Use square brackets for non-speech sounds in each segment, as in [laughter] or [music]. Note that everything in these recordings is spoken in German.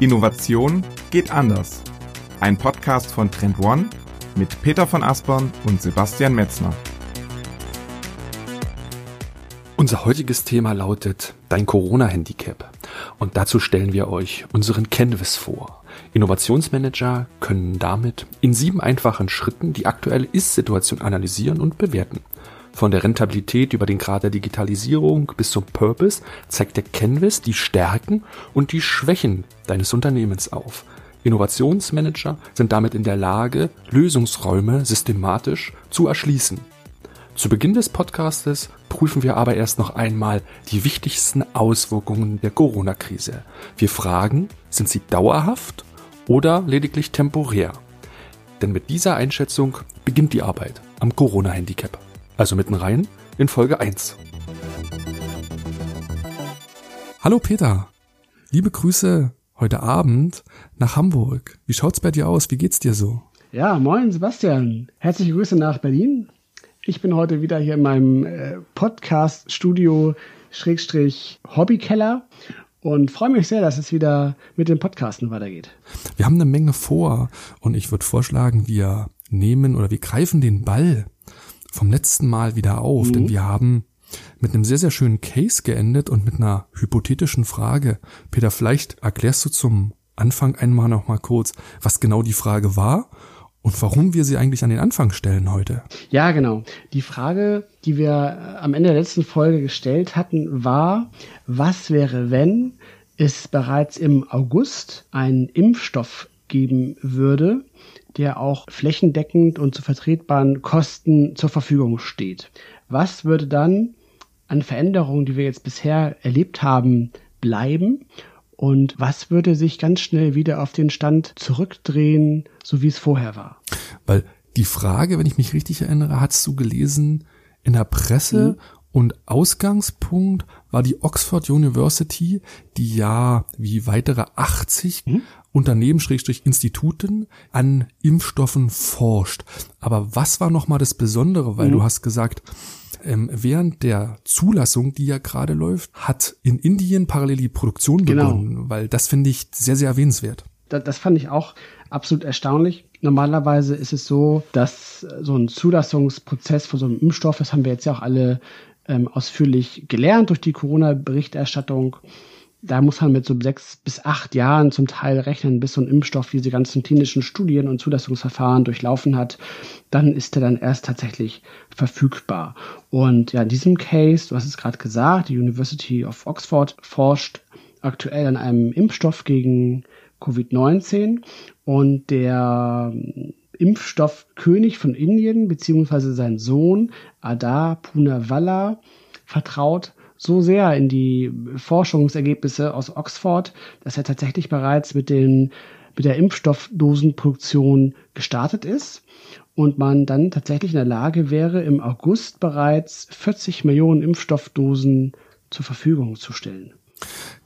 Innovation geht anders. Ein Podcast von Trend One mit Peter von Aspern und Sebastian Metzner. Unser heutiges Thema lautet Dein Corona-Handicap. Und dazu stellen wir euch unseren Canvas vor. Innovationsmanager können damit in sieben einfachen Schritten die aktuelle Ist-Situation analysieren und bewerten. Von der Rentabilität über den Grad der Digitalisierung bis zum Purpose zeigt der Canvas die Stärken und die Schwächen deines Unternehmens auf. Innovationsmanager sind damit in der Lage, Lösungsräume systematisch zu erschließen. Zu Beginn des Podcastes prüfen wir aber erst noch einmal die wichtigsten Auswirkungen der Corona-Krise. Wir fragen, sind sie dauerhaft oder lediglich temporär? Denn mit dieser Einschätzung beginnt die Arbeit am Corona-Handicap. Also mitten rein in Folge 1. Hallo Peter, liebe Grüße heute Abend nach Hamburg. Wie schaut's bei dir aus? Wie geht's dir so? Ja, moin Sebastian. Herzliche Grüße nach Berlin. Ich bin heute wieder hier in meinem äh, Podcast-Studio Schrägstrich Hobbykeller und freue mich sehr, dass es wieder mit dem Podcasten weitergeht. Wir haben eine Menge vor und ich würde vorschlagen, wir nehmen oder wir greifen den Ball vom letzten Mal wieder auf, mhm. denn wir haben mit einem sehr, sehr schönen Case geendet und mit einer hypothetischen Frage. Peter, vielleicht erklärst du zum Anfang einmal noch mal kurz, was genau die Frage war und warum wir sie eigentlich an den Anfang stellen heute. Ja, genau. Die Frage, die wir am Ende der letzten Folge gestellt hatten, war, was wäre, wenn es bereits im August einen Impfstoff geben würde, der auch flächendeckend und zu vertretbaren Kosten zur Verfügung steht. Was würde dann an Veränderungen, die wir jetzt bisher erlebt haben, bleiben? Und was würde sich ganz schnell wieder auf den Stand zurückdrehen, so wie es vorher war? Weil die Frage, wenn ich mich richtig erinnere, hast du gelesen in der Presse mhm. Und Ausgangspunkt war die Oxford University, die ja wie weitere 80 mhm. Unternehmen, Schrägstrich Instituten an Impfstoffen forscht. Aber was war nochmal das Besondere? Weil mhm. du hast gesagt, ähm, während der Zulassung, die ja gerade läuft, hat in Indien parallel die Produktion genau. begonnen, weil das finde ich sehr, sehr erwähnenswert. Das, das fand ich auch absolut erstaunlich. Normalerweise ist es so, dass so ein Zulassungsprozess von so einem Impfstoff, das haben wir jetzt ja auch alle ähm, ausführlich gelernt durch die Corona-Berichterstattung, da muss man mit so sechs bis acht Jahren zum Teil rechnen, bis so ein Impfstoff diese ganzen klinischen Studien und Zulassungsverfahren durchlaufen hat. Dann ist er dann erst tatsächlich verfügbar. Und ja, in diesem Case, du hast es gerade gesagt, die University of Oxford forscht aktuell an einem Impfstoff gegen Covid-19 und der Impfstoffkönig von Indien beziehungsweise sein Sohn Adar Poonawalla vertraut so sehr in die Forschungsergebnisse aus Oxford, dass er tatsächlich bereits mit den mit der Impfstoffdosenproduktion gestartet ist und man dann tatsächlich in der Lage wäre, im August bereits 40 Millionen Impfstoffdosen zur Verfügung zu stellen.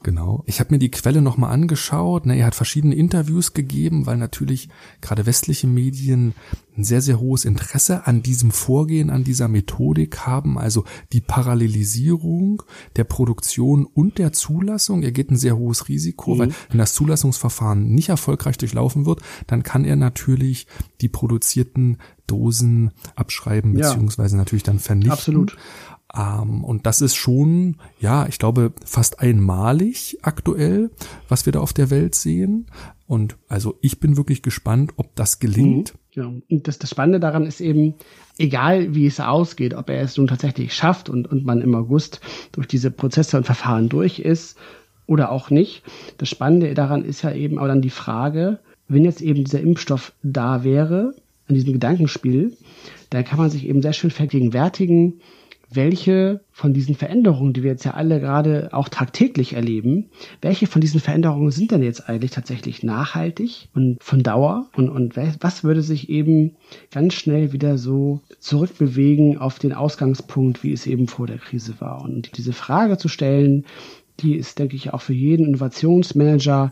Genau. Ich habe mir die Quelle nochmal angeschaut. Ne, er hat verschiedene Interviews gegeben, weil natürlich gerade westliche Medien ein sehr, sehr hohes Interesse an diesem Vorgehen, an dieser Methodik haben. Also die Parallelisierung der Produktion und der Zulassung. Er geht ein sehr hohes Risiko, mhm. weil wenn das Zulassungsverfahren nicht erfolgreich durchlaufen wird, dann kann er natürlich die produzierten Dosen abschreiben, ja. beziehungsweise natürlich dann vernichten. Absolut. Ähm, und das ist schon, ja, ich glaube, fast einmalig aktuell, was wir da auf der Welt sehen. Und also ich bin wirklich gespannt, ob das gelingt. Mhm. Ja, und das, das Spannende daran ist eben, egal wie es ausgeht, ob er es nun tatsächlich schafft und, und man im August durch diese Prozesse und Verfahren durch ist oder auch nicht. Das Spannende daran ist ja eben auch dann die Frage, wenn jetzt eben dieser Impfstoff da wäre, an diesem Gedankenspiel, da kann man sich eben sehr schön vergegenwärtigen, welche von diesen Veränderungen, die wir jetzt ja alle gerade auch tagtäglich erleben, welche von diesen Veränderungen sind denn jetzt eigentlich tatsächlich nachhaltig und von Dauer und, und was würde sich eben ganz schnell wieder so zurückbewegen auf den Ausgangspunkt, wie es eben vor der Krise war. Und diese Frage zu stellen, die ist, denke ich, auch für jeden Innovationsmanager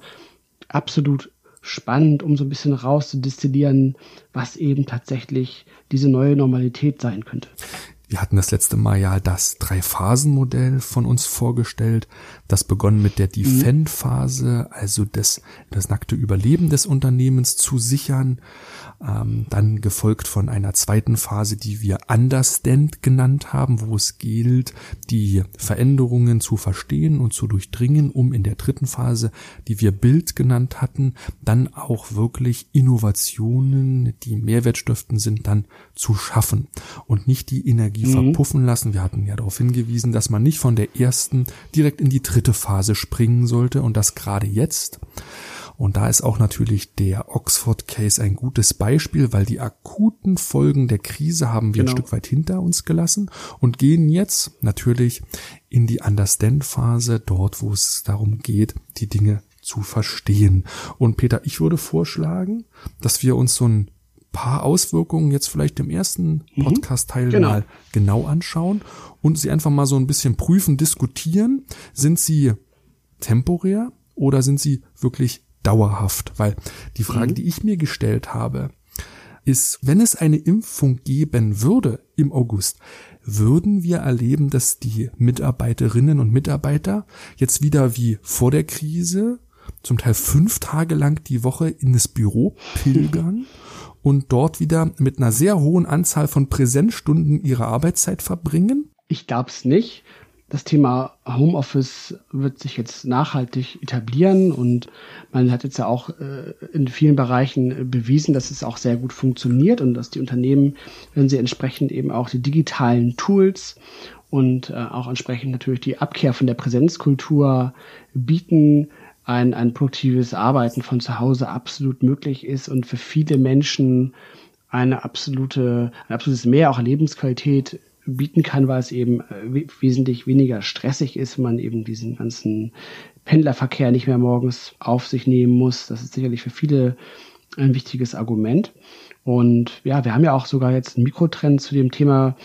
absolut spannend, um so ein bisschen rauszudestillieren, was eben tatsächlich diese neue Normalität sein könnte Wir hatten das letzte Mal ja das Drei-Phasen-Modell von uns vorgestellt. Das begonnen mit der mhm. Defend-Phase, also das, das nackte Überleben des Unternehmens zu sichern. Ähm, dann gefolgt von einer zweiten Phase, die wir Understand genannt haben, wo es gilt, die Veränderungen zu verstehen und zu durchdringen, um in der dritten Phase, die wir Bild genannt hatten, dann auch wirklich Innovationen, die Mehrwertstiften sind, dann zu schaffen und nicht die Energie mhm. verpuffen lassen. Wir hatten ja darauf hingewiesen, dass man nicht von der ersten direkt in die dritte Phase springen sollte und das gerade jetzt. Und da ist auch natürlich der Oxford Case ein gutes Beispiel, weil die akuten Folgen der Krise haben wir genau. ein Stück weit hinter uns gelassen und gehen jetzt natürlich in die Understand-Phase, dort wo es darum geht, die Dinge zu verstehen. Und Peter, ich würde vorschlagen, dass wir uns so ein paar Auswirkungen jetzt vielleicht im ersten mhm. Podcast-Teil genau. mal genau anschauen und sie einfach mal so ein bisschen prüfen, diskutieren. Sind sie temporär oder sind sie wirklich dauerhaft? Weil die Frage, mhm. die ich mir gestellt habe, ist, wenn es eine Impfung geben würde im August, würden wir erleben, dass die Mitarbeiterinnen und Mitarbeiter jetzt wieder wie vor der Krise zum Teil fünf Tage lang die Woche in das Büro pilgern [laughs] und dort wieder mit einer sehr hohen Anzahl von Präsenzstunden ihre Arbeitszeit verbringen? Ich glaube es nicht. Das Thema Homeoffice wird sich jetzt nachhaltig etablieren und man hat jetzt ja auch äh, in vielen Bereichen bewiesen, dass es auch sehr gut funktioniert und dass die Unternehmen, wenn sie entsprechend eben auch die digitalen Tools und äh, auch entsprechend natürlich die Abkehr von der Präsenzkultur bieten, ein, ein produktives Arbeiten von zu Hause absolut möglich ist und für viele Menschen eine absolute, ein absolutes Mehr auch Lebensqualität bieten kann, weil es eben äh, wesentlich weniger stressig ist, man eben diesen ganzen Pendlerverkehr nicht mehr morgens auf sich nehmen muss. Das ist sicherlich für viele ein wichtiges Argument. Und ja, wir haben ja auch sogar jetzt einen Mikrotrend zu dem Thema,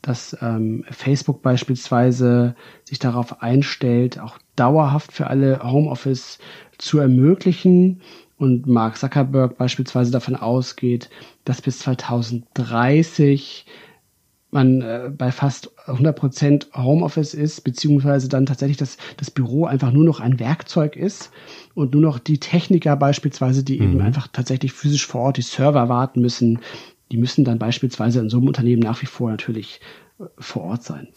dass ähm, Facebook beispielsweise sich darauf einstellt, auch dauerhaft für alle Homeoffice zu ermöglichen und Mark Zuckerberg beispielsweise davon ausgeht, dass bis 2030 man äh, bei fast 100% Homeoffice ist, beziehungsweise dann tatsächlich das, das Büro einfach nur noch ein Werkzeug ist und nur noch die Techniker beispielsweise, die mhm. eben einfach tatsächlich physisch vor Ort die Server warten müssen, die müssen dann beispielsweise in so einem Unternehmen nach wie vor natürlich äh, vor Ort sein.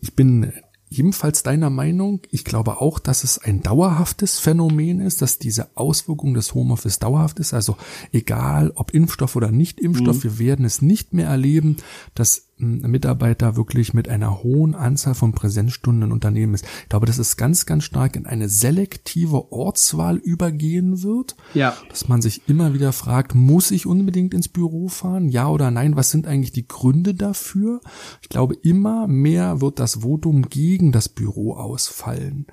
Ich bin ebenfalls deiner Meinung. Ich glaube auch, dass es ein dauerhaftes Phänomen ist, dass diese Auswirkung des Homeoffice dauerhaft ist. Also egal ob Impfstoff oder nicht Impfstoff, mhm. wir werden es nicht mehr erleben, dass Mitarbeiter wirklich mit einer hohen Anzahl von Präsenzstunden in Unternehmen ist. Ich glaube, dass es ganz, ganz stark in eine selektive Ortswahl übergehen wird. Ja. Dass man sich immer wieder fragt, muss ich unbedingt ins Büro fahren? Ja oder nein? Was sind eigentlich die Gründe dafür? Ich glaube, immer mehr wird das Votum gegen das Büro ausfallen.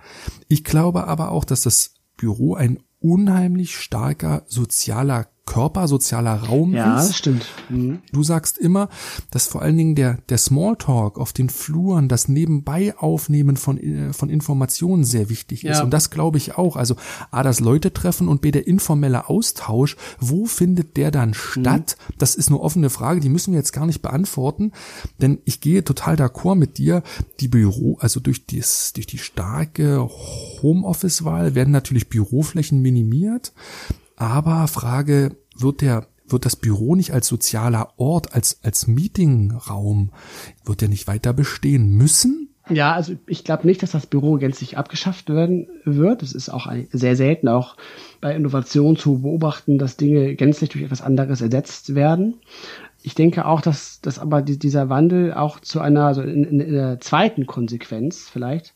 Ich glaube aber auch, dass das Büro ein unheimlich starker sozialer Körper, sozialer Raum ja, ist. Ja, das stimmt. Mhm. Du sagst immer, dass vor allen Dingen der, der Smalltalk auf den Fluren, das nebenbei Aufnehmen von, äh, von Informationen sehr wichtig ist. Ja. Und das glaube ich auch. Also A, das Leute treffen und B, der informelle Austausch. Wo findet der dann statt? Mhm. Das ist eine offene Frage, die müssen wir jetzt gar nicht beantworten. Denn ich gehe total d'accord mit dir. Die Büro, also durch, dies, durch die starke Homeoffice-Wahl werden natürlich Büroflächen minimiert. Aber Frage, wird der wird das Büro nicht als sozialer Ort, als, als Meetingraum, wird der nicht weiter bestehen müssen? Ja, also ich glaube nicht, dass das Büro gänzlich abgeschafft werden wird. Es ist auch sehr selten auch bei Innovation zu beobachten, dass Dinge gänzlich durch etwas anderes ersetzt werden. Ich denke auch, dass, dass aber dieser Wandel auch zu einer, also in, in der zweiten Konsequenz vielleicht,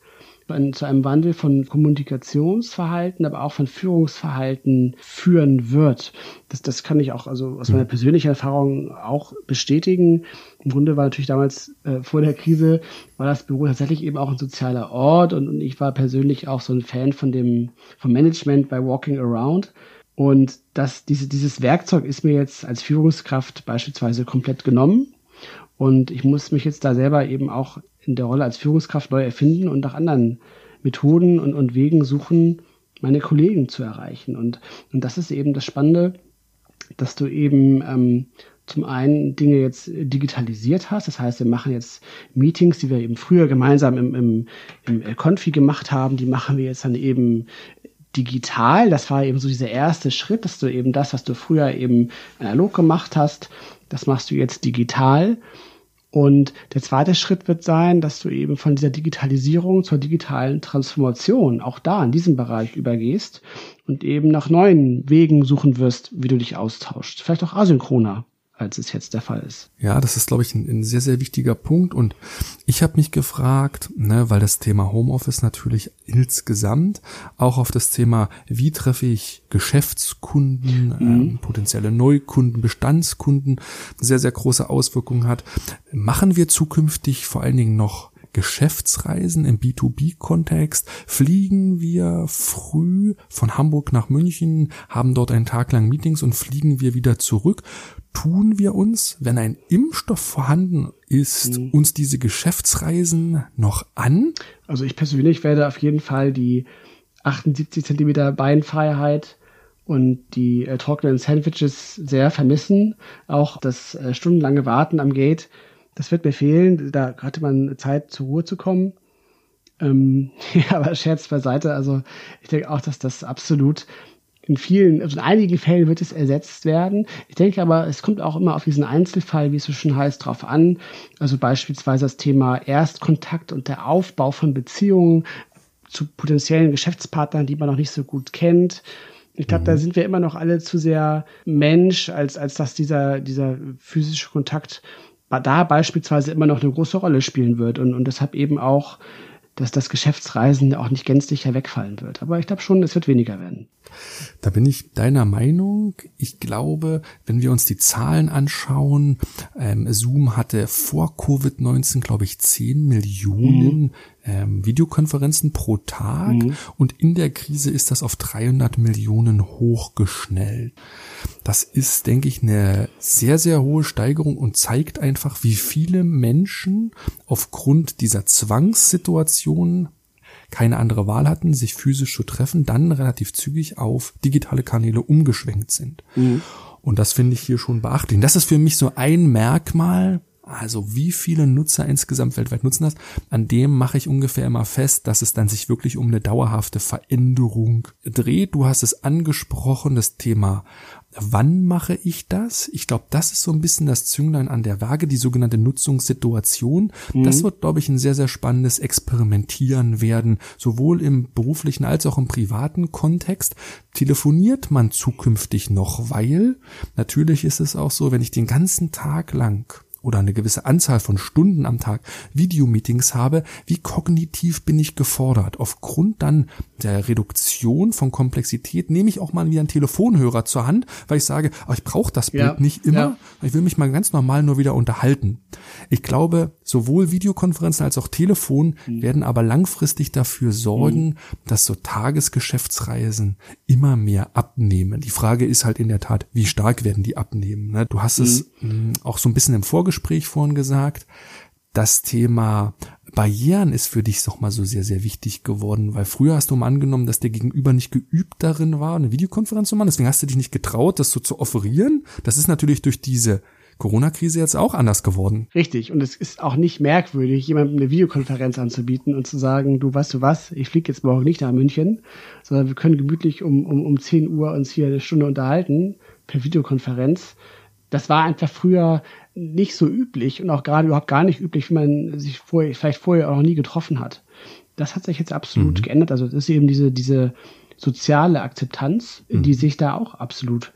zu einem Wandel von Kommunikationsverhalten, aber auch von Führungsverhalten führen wird. Das, das kann ich auch also aus meiner persönlichen Erfahrung auch bestätigen. Im Grunde war natürlich damals äh, vor der Krise war das Büro tatsächlich eben auch ein sozialer Ort und, und ich war persönlich auch so ein Fan von dem vom Management bei Walking Around. Und das, diese, dieses Werkzeug ist mir jetzt als Führungskraft beispielsweise komplett genommen. Und ich muss mich jetzt da selber eben auch in der Rolle als Führungskraft neu erfinden und nach anderen Methoden und, und Wegen suchen, meine Kollegen zu erreichen. Und, und das ist eben das Spannende, dass du eben ähm, zum einen Dinge jetzt digitalisiert hast. Das heißt, wir machen jetzt Meetings, die wir eben früher gemeinsam im, im, im Confi gemacht haben, die machen wir jetzt dann eben digital. Das war eben so dieser erste Schritt, dass du eben das, was du früher eben analog gemacht hast, das machst du jetzt digital. Und der zweite Schritt wird sein, dass du eben von dieser Digitalisierung zur digitalen Transformation auch da in diesem Bereich übergehst und eben nach neuen Wegen suchen wirst, wie du dich austauschst. Vielleicht auch asynchroner als es jetzt der Fall ist. Ja, das ist, glaube ich, ein, ein, sehr, sehr wichtiger Punkt. Und ich habe mich gefragt, ne, weil das Thema Homeoffice natürlich insgesamt auch auf das Thema, wie treffe ich Geschäftskunden, mhm. ähm, potenzielle Neukunden, Bestandskunden, sehr, sehr große Auswirkungen hat. Machen wir zukünftig vor allen Dingen noch Geschäftsreisen im B2B-Kontext fliegen wir früh von Hamburg nach München, haben dort einen Tag lang Meetings und fliegen wir wieder zurück. Tun wir uns, wenn ein Impfstoff vorhanden ist, mhm. uns diese Geschäftsreisen noch an? Also ich persönlich werde auf jeden Fall die 78 Zentimeter Beinfreiheit und die äh, trockenen Sandwiches sehr vermissen. Auch das äh, stundenlange Warten am Gate das wird mir fehlen. Da hatte man Zeit, zur Ruhe zu kommen. Ähm, [laughs] ja, aber Scherz beiseite. Also ich denke auch, dass das absolut in vielen, also in einigen Fällen wird es ersetzt werden. Ich denke aber, es kommt auch immer auf diesen Einzelfall, wie es so schön heißt, drauf an. Also beispielsweise das Thema Erstkontakt und der Aufbau von Beziehungen zu potenziellen Geschäftspartnern, die man noch nicht so gut kennt. Ich glaube, mhm. da sind wir immer noch alle zu sehr Mensch, als, als dass dieser, dieser physische Kontakt da beispielsweise immer noch eine große Rolle spielen wird und, und deshalb eben auch, dass das Geschäftsreisen auch nicht gänzlich wegfallen wird. Aber ich glaube schon, es wird weniger werden. Da bin ich deiner Meinung. Ich glaube, wenn wir uns die Zahlen anschauen, ähm, Zoom hatte vor Covid-19, glaube ich, 10 Millionen mhm. Ähm, Videokonferenzen pro Tag mhm. und in der Krise ist das auf 300 Millionen hochgeschnellt. Das ist, denke ich, eine sehr, sehr hohe Steigerung und zeigt einfach, wie viele Menschen aufgrund dieser Zwangssituation keine andere Wahl hatten, sich physisch zu treffen, dann relativ zügig auf digitale Kanäle umgeschwenkt sind. Mhm. Und das finde ich hier schon beachtlich. Das ist für mich so ein Merkmal, also wie viele Nutzer insgesamt weltweit nutzen das, an dem mache ich ungefähr immer fest, dass es dann sich wirklich um eine dauerhafte Veränderung dreht. Du hast es angesprochen, das Thema Wann mache ich das? Ich glaube, das ist so ein bisschen das Zünglein an der Waage, die sogenannte Nutzungssituation. Mhm. Das wird, glaube ich, ein sehr, sehr spannendes Experimentieren werden, sowohl im beruflichen als auch im privaten Kontext. Telefoniert man zukünftig noch, weil natürlich ist es auch so, wenn ich den ganzen Tag lang oder eine gewisse Anzahl von Stunden am Tag Videomeetings habe, wie kognitiv bin ich gefordert? Aufgrund dann der Reduktion von Komplexität nehme ich auch mal wieder einen Telefonhörer zur Hand, weil ich sage, oh, ich brauche das Bild ja, nicht immer. Ja. Ich will mich mal ganz normal nur wieder unterhalten. Ich glaube, sowohl Videokonferenzen als auch Telefon mhm. werden aber langfristig dafür sorgen, mhm. dass so Tagesgeschäftsreisen immer mehr abnehmen. Die Frage ist halt in der Tat, wie stark werden die abnehmen? Ne? Du hast mhm. es mm, auch so ein bisschen im Vorgespräch vorhin gesagt. Das Thema Barrieren ist für dich doch mal so sehr, sehr wichtig geworden, weil früher hast du mal angenommen, dass der Gegenüber nicht geübt darin war, eine Videokonferenz zu machen. Deswegen hast du dich nicht getraut, das so zu offerieren. Das ist natürlich durch diese Corona-Krise jetzt auch anders geworden. Richtig. Und es ist auch nicht merkwürdig, jemandem eine Videokonferenz anzubieten und zu sagen, du weißt du was, ich fliege jetzt morgen nicht nach München, sondern wir können gemütlich um, um, um 10 Uhr uns hier eine Stunde unterhalten per Videokonferenz. Das war einfach früher nicht so üblich und auch gerade überhaupt gar nicht üblich, wie man sich vorher, vielleicht vorher auch noch nie getroffen hat. Das hat sich jetzt absolut mhm. geändert. Also das ist eben diese, diese soziale Akzeptanz, mhm. die sich da auch absolut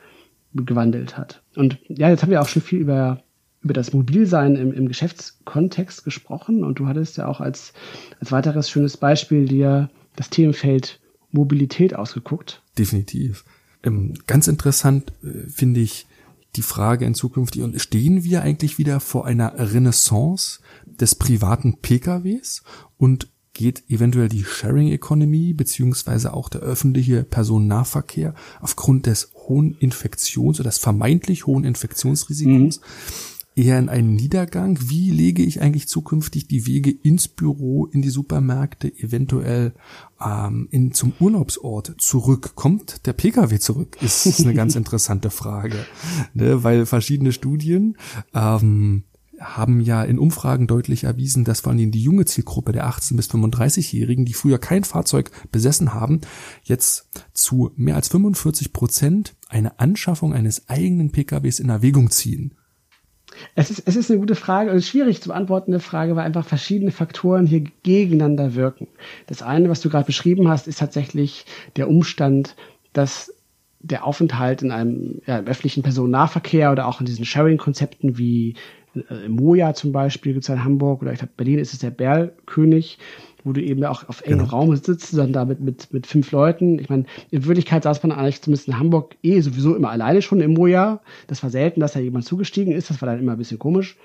gewandelt hat. Und ja, jetzt haben wir auch schon viel über, über das Mobilsein im, im Geschäftskontext gesprochen und du hattest ja auch als, als weiteres schönes Beispiel dir das Themenfeld Mobilität ausgeguckt. Definitiv. Ähm, ganz interessant äh, finde ich die Frage in Zukunft, und stehen wir eigentlich wieder vor einer Renaissance des privaten PKWs und geht eventuell die Sharing Economy beziehungsweise auch der öffentliche Personennahverkehr aufgrund des hohen Infektions- oder des vermeintlich hohen Infektionsrisikos eher in einen Niedergang? Wie lege ich eigentlich zukünftig die Wege ins Büro, in die Supermärkte, eventuell ähm, in, zum Urlaubsort zurück? Kommt der Pkw zurück? Ist eine ganz [laughs] interessante Frage, ne? weil verschiedene Studien ähm, haben ja in Umfragen deutlich erwiesen, dass vor allem die junge Zielgruppe der 18 bis 35-Jährigen, die früher kein Fahrzeug besessen haben, jetzt zu mehr als 45 Prozent eine Anschaffung eines eigenen PKWs in Erwägung ziehen. Es ist, es ist eine gute Frage und schwierig zu beantwortende Frage, weil einfach verschiedene Faktoren hier gegeneinander wirken. Das eine, was du gerade beschrieben hast, ist tatsächlich der Umstand, dass der Aufenthalt in einem ja, öffentlichen Personennahverkehr oder auch in diesen Sharing-Konzepten wie äh, Moja zum Beispiel gibt es in Hamburg oder ich glaube Berlin ist es der Berlkönig, wo du eben auch auf engem genau. Raum sitzt, dann damit mit, mit fünf Leuten. Ich meine, in Wirklichkeit saß man eigentlich zumindest in Hamburg eh sowieso immer alleine schon im Moja. Das war selten, dass da jemand zugestiegen ist. Das war dann immer ein bisschen komisch.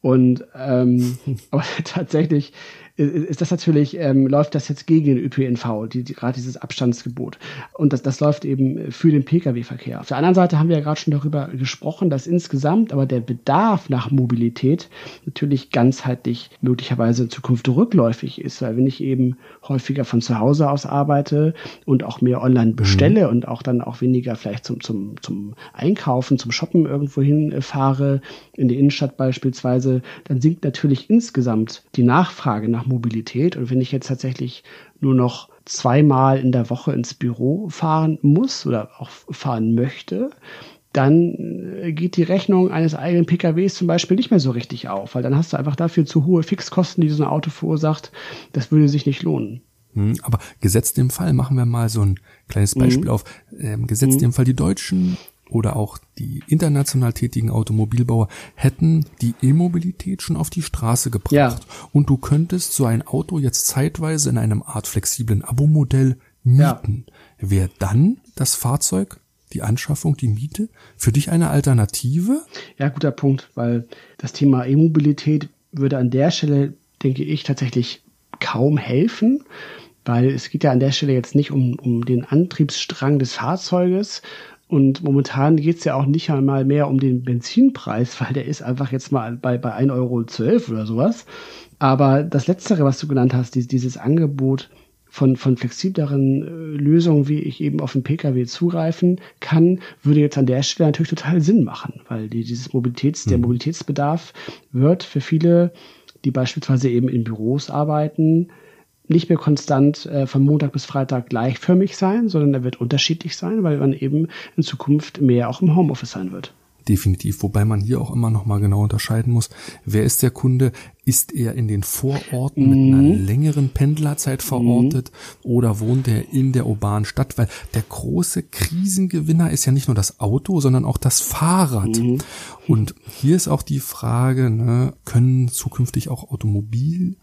Und ähm, [laughs] aber [laughs] tatsächlich ist das natürlich, ähm, läuft das jetzt gegen den ÖPNV, die, die, gerade dieses Abstandsgebot. Und das, das läuft eben für den Pkw-Verkehr. Auf der anderen Seite haben wir ja gerade schon darüber gesprochen, dass insgesamt aber der Bedarf nach Mobilität natürlich ganzheitlich möglicherweise in Zukunft rückläufig ist, weil wenn ich eben häufiger von zu Hause aus arbeite und auch mehr online mhm. bestelle mhm. und auch dann auch weniger vielleicht zum, zum, zum Einkaufen, zum Shoppen irgendwo hin fahre, in die Innenstadt beispielsweise, dann sinkt natürlich insgesamt die Nachfrage nach Mobilität. Und wenn ich jetzt tatsächlich nur noch zweimal in der Woche ins Büro fahren muss oder auch fahren möchte, dann äh, geht die Rechnung eines eigenen PKWs zum Beispiel nicht mehr so richtig auf, weil dann hast du einfach dafür zu hohe Fixkosten, die so ein Auto verursacht. Das würde sich nicht lohnen. Hm, aber gesetzt im Fall, machen wir mal so ein kleines Beispiel mhm. auf. Ähm, gesetzt mhm. im Fall, die Deutschen oder auch die international tätigen Automobilbauer hätten die E-Mobilität schon auf die Straße gebracht. Ja. Und du könntest so ein Auto jetzt zeitweise in einem Art flexiblen Abo-Modell mieten. Ja. Wäre dann das Fahrzeug, die Anschaffung, die Miete für dich eine Alternative? Ja, guter Punkt, weil das Thema E-Mobilität würde an der Stelle, denke ich, tatsächlich kaum helfen, weil es geht ja an der Stelle jetzt nicht um, um den Antriebsstrang des Fahrzeuges, und momentan geht es ja auch nicht einmal mehr um den Benzinpreis, [laughs] weil der ist einfach jetzt mal bei, bei 1,12 Euro oder sowas. Aber das Letztere, was du genannt hast, dieses Angebot von, von flexibleren äh, Lösungen, wie ich eben auf den Pkw zugreifen kann, würde jetzt an der Stelle natürlich total Sinn machen, weil die, dieses Mobilitäts, mhm. der Mobilitätsbedarf wird für viele, die beispielsweise eben in Büros arbeiten, nicht mehr konstant äh, von Montag bis Freitag gleichförmig sein, sondern er wird unterschiedlich sein, weil man eben in Zukunft mehr auch im Homeoffice sein wird. Definitiv, wobei man hier auch immer noch mal genau unterscheiden muss, wer ist der Kunde? Ist er in den Vororten mhm. mit einer längeren Pendlerzeit verortet mhm. oder wohnt er in der urbanen Stadt? Weil der große Krisengewinner ist ja nicht nur das Auto, sondern auch das Fahrrad. Mhm. Und hier ist auch die Frage, ne, können zukünftig auch Automobil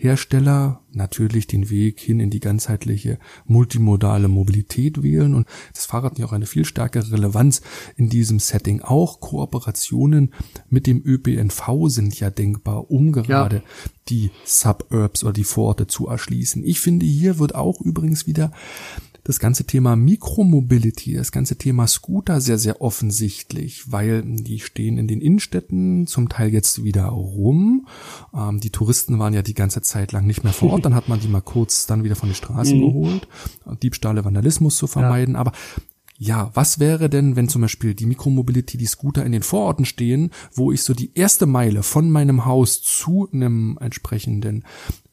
Hersteller natürlich den Weg hin in die ganzheitliche multimodale Mobilität wählen und das Fahrrad hat ja auch eine viel stärkere Relevanz in diesem Setting. Auch Kooperationen mit dem ÖPNV sind ja denkbar, um gerade ja. die Suburbs oder die Vororte zu erschließen. Ich finde, hier wird auch übrigens wieder das ganze Thema Mikromobility, das ganze Thema Scooter sehr, sehr offensichtlich, weil die stehen in den Innenstädten zum Teil jetzt wieder rum. Ähm, die Touristen waren ja die ganze Zeit lang nicht mehr vor Ort, [laughs] dann hat man die mal kurz dann wieder von den Straßen mhm. geholt, Diebstahle, Vandalismus zu vermeiden. Ja. Aber ja, was wäre denn, wenn zum Beispiel die Mikromobility, die Scooter in den Vororten stehen, wo ich so die erste Meile von meinem Haus zu einem entsprechenden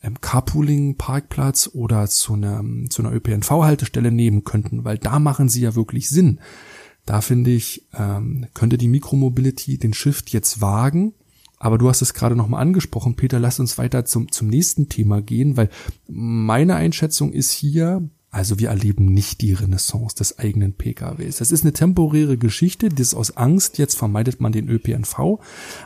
ähm, Carpooling-Parkplatz oder zu einer, zu einer ÖPNV-Haltestelle nehmen könnten, weil da machen sie ja wirklich Sinn. Da finde ich, ähm, könnte die Mikromobility den Shift jetzt wagen. Aber du hast es gerade nochmal angesprochen, Peter, lass uns weiter zum, zum nächsten Thema gehen, weil meine Einschätzung ist hier, also wir erleben nicht die Renaissance des eigenen PKWs. Das ist eine temporäre Geschichte, das aus Angst, jetzt vermeidet man den ÖPNV.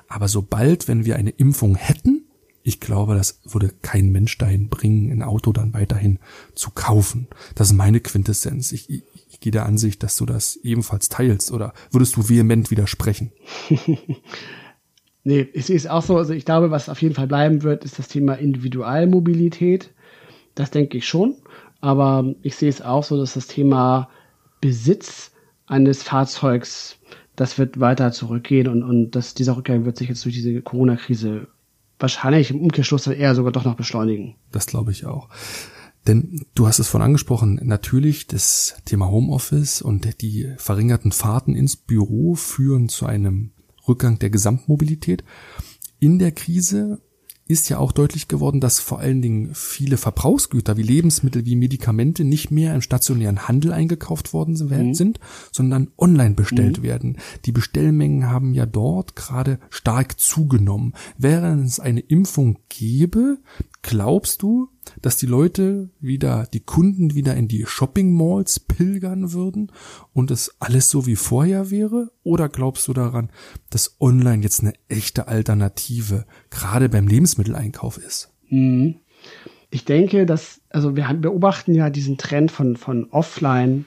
Aber sobald, wenn wir eine Impfung hätten, ich glaube, das würde kein Mensch dahin bringen, ein Auto dann weiterhin zu kaufen. Das ist meine Quintessenz. Ich, ich, ich gehe der Ansicht, dass du das ebenfalls teilst oder würdest du vehement widersprechen? [laughs] nee, ich sehe es auch so. Also ich glaube, was auf jeden Fall bleiben wird, ist das Thema Individualmobilität. Das denke ich schon. Aber ich sehe es auch so, dass das Thema Besitz eines Fahrzeugs das wird weiter zurückgehen und, und das, dieser Rückgang wird sich jetzt durch diese Corona-Krise wahrscheinlich im Umkehrschluss dann eher sogar doch noch beschleunigen. Das glaube ich auch. Denn du hast es vorhin angesprochen, natürlich das Thema Homeoffice und die verringerten Fahrten ins Büro führen zu einem Rückgang der Gesamtmobilität. In der Krise ist ja auch deutlich geworden, dass vor allen Dingen viele Verbrauchsgüter wie Lebensmittel, wie Medikamente nicht mehr im stationären Handel eingekauft worden mhm. sind, sondern online bestellt mhm. werden. Die Bestellmengen haben ja dort gerade stark zugenommen. Während es eine Impfung gäbe, glaubst du, dass die Leute wieder, die Kunden wieder in die Shopping Malls pilgern würden und es alles so wie vorher wäre? Oder glaubst du daran, dass online jetzt eine echte Alternative gerade beim Lebensmitteleinkauf ist? Mhm. Ich denke, dass, also wir beobachten ja diesen Trend von, von offline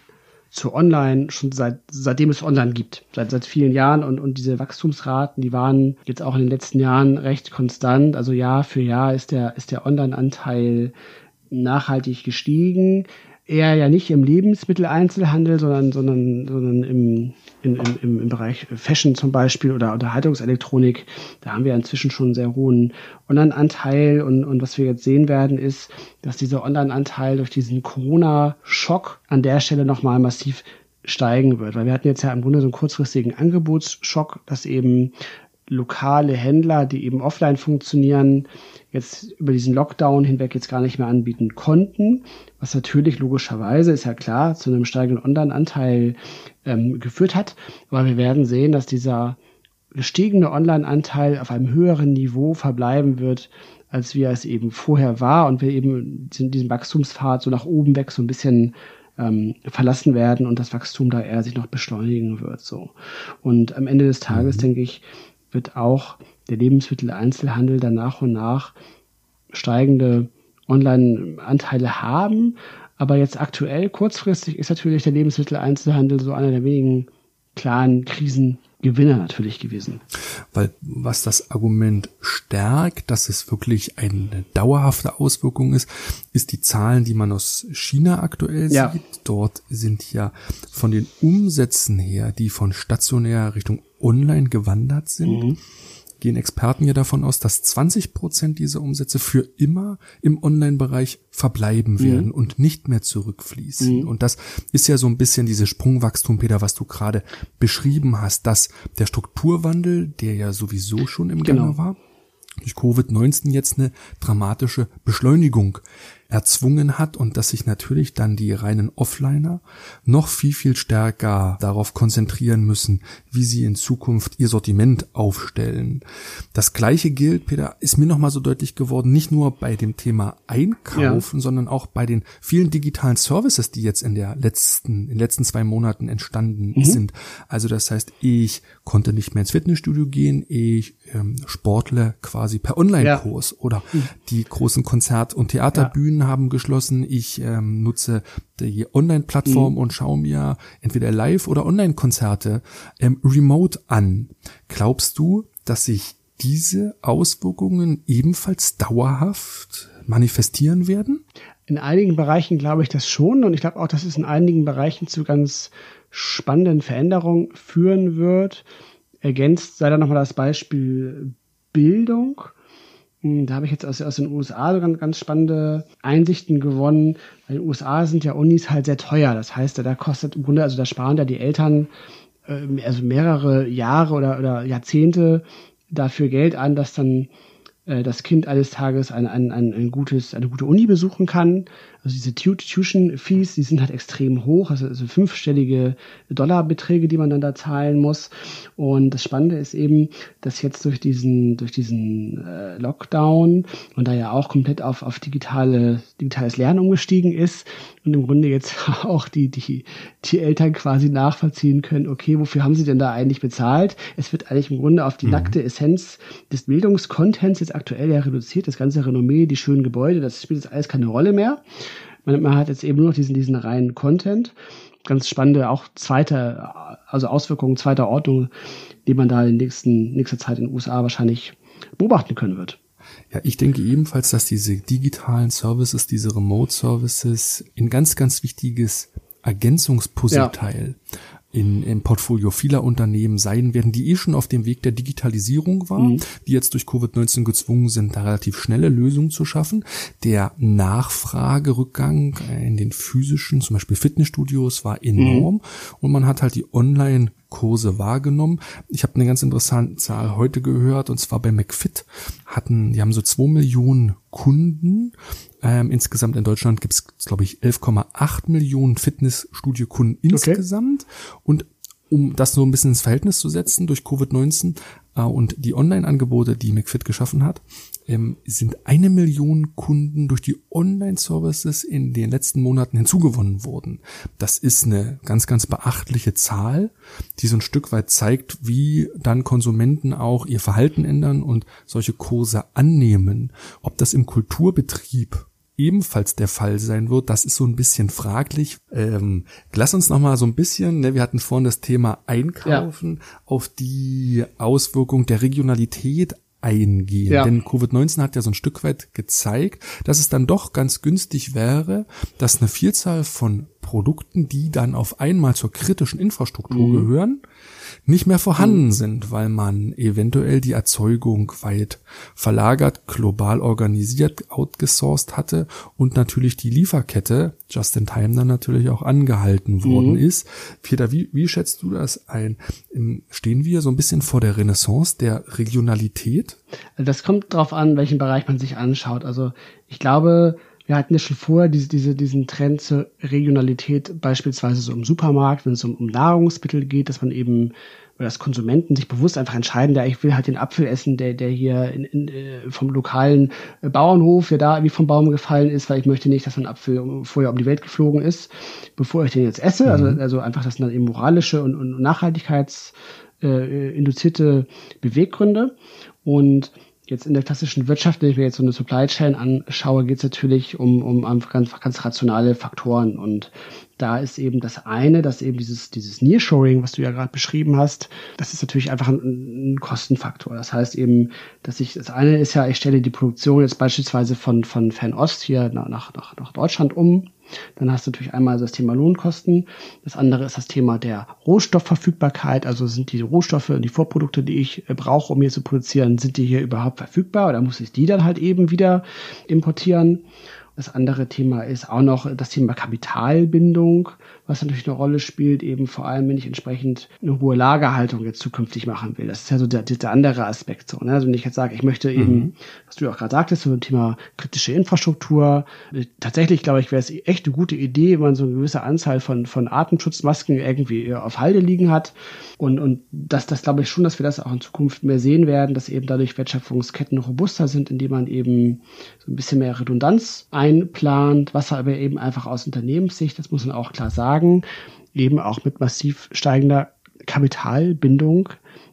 zu online schon seit seitdem es online gibt, seit seit vielen Jahren und und diese Wachstumsraten, die waren jetzt auch in den letzten Jahren recht konstant, also Jahr für Jahr ist der ist der Online-Anteil nachhaltig gestiegen eher ja nicht im Lebensmitteleinzelhandel, sondern, sondern, sondern im, in, im, im Bereich Fashion zum Beispiel oder Unterhaltungselektronik. Da haben wir inzwischen schon einen sehr hohen Online-Anteil und, und was wir jetzt sehen werden, ist, dass dieser Online-Anteil durch diesen Corona-Schock an der Stelle nochmal massiv steigen wird. Weil wir hatten jetzt ja im Grunde so einen kurzfristigen Angebotsschock, dass eben lokale Händler, die eben offline funktionieren, jetzt über diesen Lockdown hinweg jetzt gar nicht mehr anbieten konnten, was natürlich logischerweise, ist ja klar, zu einem steigenden Online-Anteil ähm, geführt hat. Aber wir werden sehen, dass dieser gestiegene Online-Anteil auf einem höheren Niveau verbleiben wird, als wie er es eben vorher war und wir eben in diesem Wachstumspfad so nach oben weg so ein bisschen ähm, verlassen werden und das Wachstum da eher sich noch beschleunigen wird. So. Und am Ende des Tages, mhm. denke ich, wird auch der Lebensmitteleinzelhandel dann nach und nach steigende Online-Anteile haben. Aber jetzt aktuell, kurzfristig, ist natürlich der Lebensmitteleinzelhandel so einer der wenigen klaren Krisengewinner natürlich gewesen. Weil was das Argument stärkt, dass es wirklich eine dauerhafte Auswirkung ist, ist die Zahlen, die man aus China aktuell ja. sieht. Dort sind ja von den Umsätzen her, die von stationär Richtung online gewandert sind, mhm. gehen Experten ja davon aus, dass 20 Prozent dieser Umsätze für immer im Online-Bereich verbleiben mhm. werden und nicht mehr zurückfließen. Mhm. Und das ist ja so ein bisschen dieses Sprungwachstum, Peter, was du gerade beschrieben hast, dass der Strukturwandel, der ja sowieso schon im genau. Gange war, durch Covid-19 jetzt eine dramatische Beschleunigung erzwungen hat und dass sich natürlich dann die reinen Offliner noch viel, viel stärker darauf konzentrieren müssen, wie sie in Zukunft ihr Sortiment aufstellen. Das gleiche gilt, Peter, ist mir nochmal so deutlich geworden, nicht nur bei dem Thema Einkaufen, ja. sondern auch bei den vielen digitalen Services, die jetzt in der letzten, in den letzten zwei Monaten entstanden mhm. sind. Also das heißt, ich konnte nicht mehr ins Fitnessstudio gehen, ich ähm, sportle quasi per Online-Kurs ja. oder mhm. die großen Konzert- und Theaterbühnen ja. haben geschlossen. Ich ähm, nutze die Online-Plattform mhm. und schaue mir entweder Live- oder Online-Konzerte ähm, remote an. Glaubst du, dass sich diese Auswirkungen ebenfalls dauerhaft manifestieren werden? In einigen Bereichen glaube ich das schon und ich glaube auch, dass es in einigen Bereichen zu ganz spannenden Veränderungen führen wird. Ergänzt sei da nochmal das Beispiel Bildung. Hm, da habe ich jetzt aus, aus den USA ganz, ganz spannende Einsichten gewonnen. In den USA sind ja Unis halt sehr teuer. Das heißt, da kostet im Grunde, also da sparen ja die Eltern äh, also mehrere Jahre oder, oder Jahrzehnte dafür Geld an, dass dann äh, das Kind eines Tages ein, ein, ein, ein gutes, eine gute Uni besuchen kann. Also diese Tuition Fees, die sind halt extrem hoch, also, also fünfstellige Dollarbeträge, die man dann da zahlen muss. Und das Spannende ist eben, dass jetzt durch diesen, durch diesen äh, Lockdown und da ja auch komplett auf, auf digitale, digitales Lernen umgestiegen ist und im Grunde jetzt [laughs] auch die, die, die Eltern quasi nachvollziehen können, okay, wofür haben sie denn da eigentlich bezahlt? Es wird eigentlich im Grunde auf die mhm. nackte Essenz des Bildungskontents jetzt aktuell ja reduziert, das ganze Renommee, die schönen Gebäude, das spielt jetzt alles keine Rolle mehr. Man, man hat jetzt eben nur noch diesen, diesen reinen Content. Ganz spannende, auch zweite, also Auswirkungen zweiter Ordnung, die man da in nächsten, nächster Zeit in den USA wahrscheinlich beobachten können wird. Ja, ich denke ebenfalls, dass diese digitalen Services, diese Remote Services ein ganz, ganz wichtiges Ergänzungspuzzleteil ja in, im Portfolio vieler Unternehmen sein werden, die eh schon auf dem Weg der Digitalisierung waren, mhm. die jetzt durch Covid-19 gezwungen sind, da relativ schnelle Lösungen zu schaffen. Der Nachfragerückgang in den physischen, zum Beispiel Fitnessstudios, war enorm mhm. und man hat halt die Online- Kurse wahrgenommen. Ich habe eine ganz interessante Zahl heute gehört und zwar bei McFit hatten, die haben so zwei Millionen Kunden. Ähm, insgesamt in Deutschland gibt es, glaube ich, 11,8 Millionen Fitnessstudio-Kunden insgesamt. Okay. Und um das so ein bisschen ins Verhältnis zu setzen durch Covid-19 äh, und die Online-Angebote, die McFit geschaffen hat, ähm, sind eine Million Kunden durch die Online-Services in den letzten Monaten hinzugewonnen worden. Das ist eine ganz, ganz beachtliche Zahl, die so ein Stück weit zeigt, wie dann Konsumenten auch ihr Verhalten ändern und solche Kurse annehmen. Ob das im Kulturbetrieb ebenfalls der Fall sein wird, das ist so ein bisschen fraglich. Ähm, lass uns noch mal so ein bisschen, ne, wir hatten vorhin das Thema Einkaufen, ja. auf die Auswirkung der Regionalität eingehen. Ja. Denn Covid-19 hat ja so ein Stück weit gezeigt, dass es dann doch ganz günstig wäre, dass eine Vielzahl von Produkten, die dann auf einmal zur kritischen Infrastruktur mhm. gehören, nicht mehr vorhanden mhm. sind, weil man eventuell die Erzeugung weit verlagert, global organisiert, outgesourced hatte und natürlich die Lieferkette just in time dann natürlich auch angehalten worden mhm. ist. Peter, wie, wie schätzt du das ein? Stehen wir so ein bisschen vor der Renaissance der Regionalität? Das kommt darauf an, welchen Bereich man sich anschaut. Also ich glaube, wir hatten ja schon vorher diese, diese, diesen Trend zur Regionalität, beispielsweise so im Supermarkt, wenn es um, um Nahrungsmittel geht, dass man eben, oder dass Konsumenten sich bewusst einfach entscheiden, der ich will halt den Apfel essen, der, der hier in, in, äh, vom lokalen äh, Bauernhof, der da wie vom Baum gefallen ist, weil ich möchte nicht, dass ein Apfel vorher um die Welt geflogen ist, bevor ich den jetzt esse. Also, mhm. Also, also einfach, das sind dann eben moralische und, und Nachhaltigkeits äh, induzierte Beweggründe. Und Jetzt in der klassischen Wirtschaft, wenn ich mir jetzt so eine Supply Chain anschaue, geht es natürlich um, um einfach ganz, ganz rationale Faktoren. Und da ist eben das eine, dass eben dieses, dieses Nearshoring, was du ja gerade beschrieben hast, das ist natürlich einfach ein, ein, Kostenfaktor. Das heißt eben, dass ich, das eine ist ja, ich stelle die Produktion jetzt beispielsweise von, von Fernost hier nach, nach, nach Deutschland um dann hast du natürlich einmal das Thema Lohnkosten. Das andere ist das Thema der Rohstoffverfügbarkeit. Also sind die Rohstoffe und die Vorprodukte, die ich äh, brauche, um hier zu produzieren, sind die hier überhaupt verfügbar? Oder muss ich die dann halt eben wieder importieren? Das andere Thema ist auch noch das Thema Kapitalbindung, was natürlich eine Rolle spielt, eben vor allem, wenn ich entsprechend eine hohe Lagerhaltung jetzt zukünftig machen will. Das ist ja so der, der andere Aspekt. So, ne? Also wenn ich jetzt sage, ich möchte eben, mhm. was du auch gerade sagtest, so ein Thema kritische Infrastruktur. Tatsächlich, glaube ich, wäre es echt eine gute Idee, wenn man so eine gewisse Anzahl von, von Atemschutzmasken irgendwie auf Halde liegen hat. Und, und das, das glaube ich schon, dass wir das auch in Zukunft mehr sehen werden, dass eben dadurch Wertschöpfungsketten robuster sind, indem man eben so ein bisschen mehr Redundanz ein einplant, was aber eben einfach aus Unternehmenssicht, das muss man auch klar sagen, eben auch mit massiv steigender Kapitalbindung